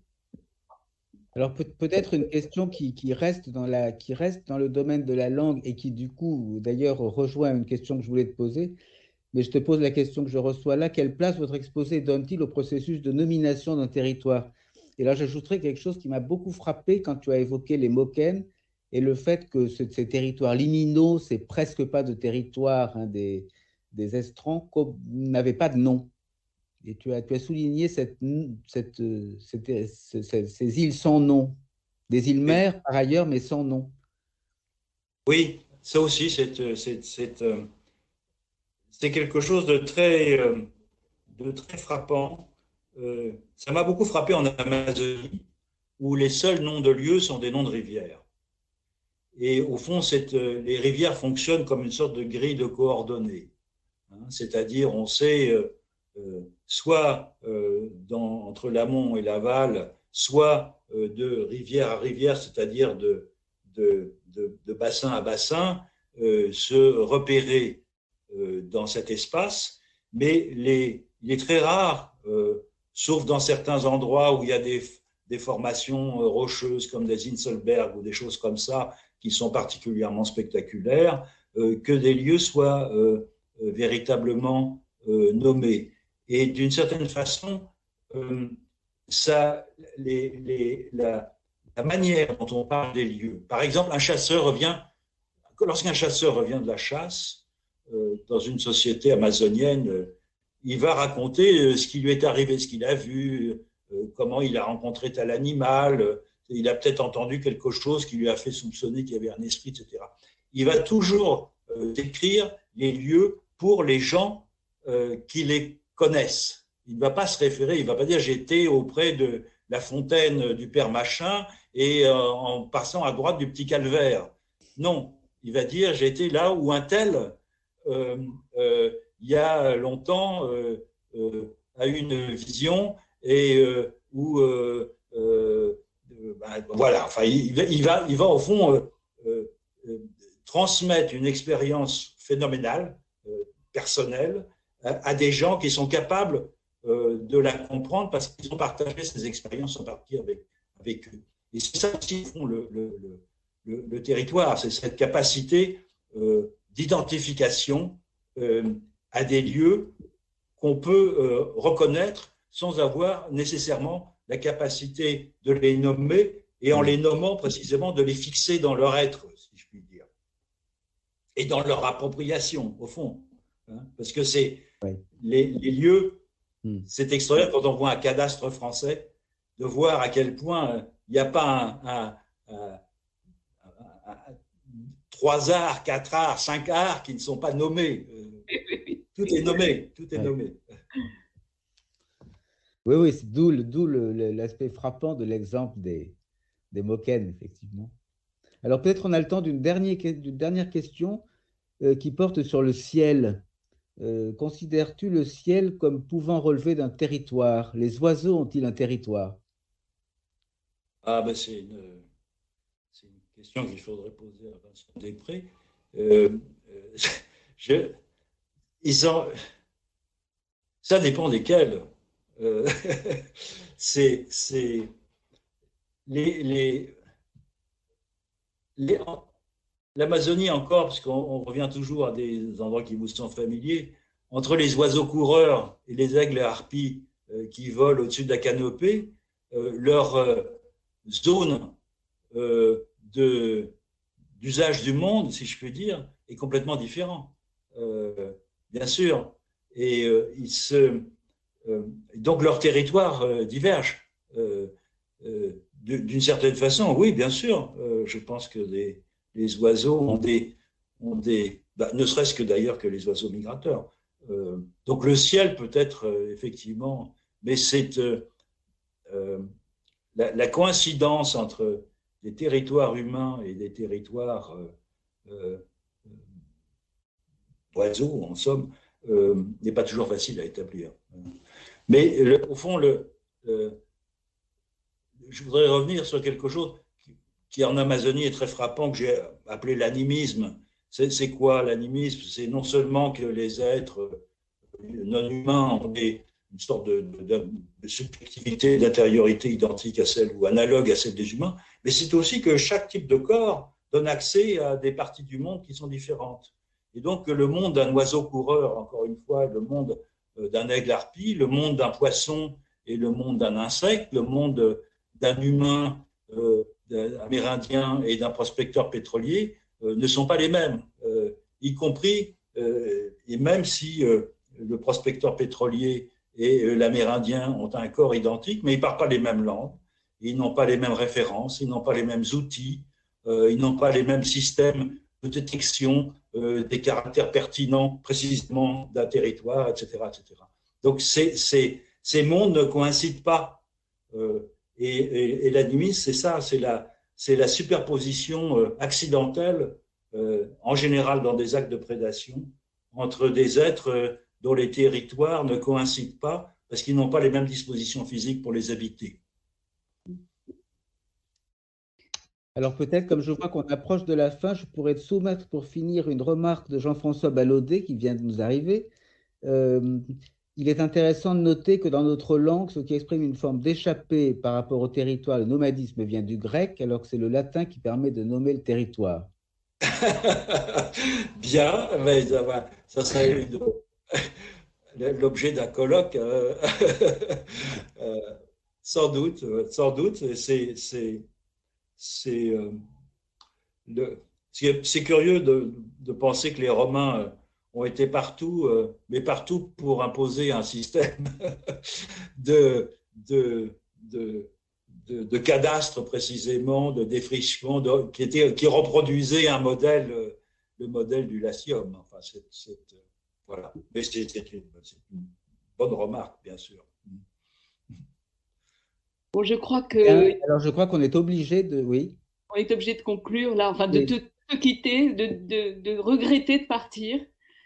Alors peut-être une question qui, reste dans qui reste dans le domaine de la langue et qui du coup d'ailleurs rejoint une question que je voulais te poser, mais je te pose la question que je reçois là. Quelle place votre exposé donne-t-il au processus de nomination d'un territoire? Et là j'ajouterais quelque chose qui m'a beaucoup frappé quand tu as évoqué les Moken et le fait que ces territoires liminaux, c'est presque pas de territoire hein, des, des estrans, n'avaient pas de nom. Et tu as, tu as souligné cette, cette, ces îles sans nom, des îles mères par ailleurs, mais sans nom. Oui, ça aussi, c'est euh, quelque chose de très, euh, de très frappant. Euh, ça m'a beaucoup frappé en Amazonie, où les seuls noms de lieux sont des noms de rivières. Et au fond, cette, les rivières fonctionnent comme une sorte de grille de coordonnées. Hein. C'est-à-dire, on sait euh, soit euh, entre l'amont et l'aval, soit euh, de rivière à rivière, c'est-à-dire de, bassin à bassin, se repérer dans cet espace, mais il est très rare, sauf dans certains endroits où il y a des, formations rocheuses comme des Inselberg ou des choses comme ça qui sont particulièrement spectaculaires, que des lieux soient véritablement nommés. Et d'une certaine façon, euh, ça, les, la, manière dont on parle des lieux. Par exemple, un chasseur revient, lorsqu'un chasseur revient de la chasse euh, dans une société amazonienne, euh, il va raconter ce qui lui est arrivé, ce qu'il a vu, comment il a rencontré tel animal. il a peut-être entendu quelque chose qui lui a fait soupçonner qu'il y avait un esprit, etc. Il va toujours décrire les lieux pour les gens qui les connaissent. Il ne va pas se référer, il ne va pas dire j'étais auprès de la fontaine du père machin et euh, en passant à droite du petit calvaire. Non, il va dire j'étais là où un tel, euh, euh, il y a longtemps, a eu une vision et où, ben, voilà, enfin, il, va, il va au fond transmettre une expérience phénoménale, personnelle, à, des gens qui sont capables euh, de la comprendre parce qu'ils ont partagé ces expériences en partie avec, avec eux. Et c'est ça aussi, font le, le, le, territoire, c'est cette capacité euh, d'identification euh, à des lieux qu'on peut reconnaître sans avoir nécessairement la capacité de les nommer et en les nommant précisément de les fixer dans leur être, si je puis dire, et dans leur appropriation, au fond. Hein, parce que c'est les, lieux, hmm. c'est extraordinaire quand on voit un cadastre français de voir à quel point euh, il n'y a pas un, trois arts, quatre arts, cinq arts qui ne sont pas nommés. Tout est nommé, tout est nommé. Oui, oui, c'est d'où l'aspect frappant de l'exemple des, des effectivement. Alors peut-être on a le temps d'une dernière, dernière, question euh, qui porte sur le ciel. Euh, considères-tu le ciel comme pouvant relever d'un territoire? Les oiseaux ont-ils un territoire? Ah, ben c'est une, une, question qu'il faudrait poser à Vincent Després. Euh, <laughs> je, ils ont, ça dépend desquels. <laughs> c'est les, les, les L'Amazonie encore, parce qu'on revient toujours à des endroits qui vous sont familiers, entre les oiseaux coureurs et les aigles harpies euh, qui volent au-dessus de la canopée, euh, leur euh, zone d'usage du monde, si je puis dire, est complètement différente, bien sûr. Et ils se, donc leur territoire diverge. D'une certaine façon, oui, bien sûr. je pense que les oiseaux ont des, bah, ne serait-ce que d'ailleurs que les oiseaux migrateurs. Euh, donc le ciel peut être euh, effectivement, mais c'est euh, la, coïncidence entre des territoires humains et des territoires oiseaux, en somme, n'est pas toujours facile à établir. Mais au fond, le, je voudrais revenir sur quelque chose qui en Amazonie est très frappant, que j'ai appelé l'animisme. C'est quoi l'animisme? C'est non seulement que les êtres non humains ont une sorte de subjectivité, d'intériorité identique à celle ou analogue à celle des humains, mais c'est aussi que chaque type de corps donne accès à des parties du monde qui sont différentes. Et donc le monde d'un oiseau coureur, encore une fois, le monde euh, d'un aigle harpie, le monde d'un poisson et le monde d'un insecte, le monde d'un humain euh, amérindien et d'un prospecteur pétrolier euh, ne sont pas les mêmes, y compris, et même si le prospecteur pétrolier et l'amérindien ont un corps identique, mais ils ne parlent pas les mêmes langues, ils n'ont pas les mêmes références, ils n'ont pas les mêmes outils, ils n'ont pas les mêmes systèmes de détection des caractères pertinents précisément d'un territoire, etc. Donc ces, mondes ne coïncident pas. Et, et, l'animisme, c'est ça, c'est la, la superposition euh, accidentelle, euh, en général dans des actes de prédation, entre des êtres euh, dont les territoires ne coïncident pas parce qu'ils n'ont pas les mêmes dispositions physiques pour les habiter. Alors peut-être, comme je vois qu'on approche de la fin, je pourrais soumettre pour finir une remarque de Jean-François Ballaudet qui vient de nous arriver. Il est intéressant de noter que dans notre langue, ce qui exprime une forme d'échappée par rapport au territoire, le nomadisme vient du grec, alors que c'est le latin qui permet de nommer le territoire. <laughs> Bien, mais ça, serait l'objet d'un colloque. Euh, <laughs> euh, sans doute, sans doute. C'est c'est curieux de, penser que les Romains ont été partout, euh, mais partout pour imposer un système <laughs> de, de, de, de, cadastre précisément, de défrichement, qui, était, qui reproduisait un modèle, le modèle du latium. Enfin, c'est, voilà. Mais c'est une, bonne remarque, bien sûr. Bon, je crois que. Alors, je crois qu'on est obligé de. Oui. On est obligé de conclure là, enfin, de te, quitter, de, de, de regretter de partir.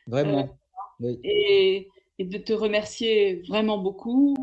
Vraiment. Euh, et, et, de te remercier vraiment beaucoup.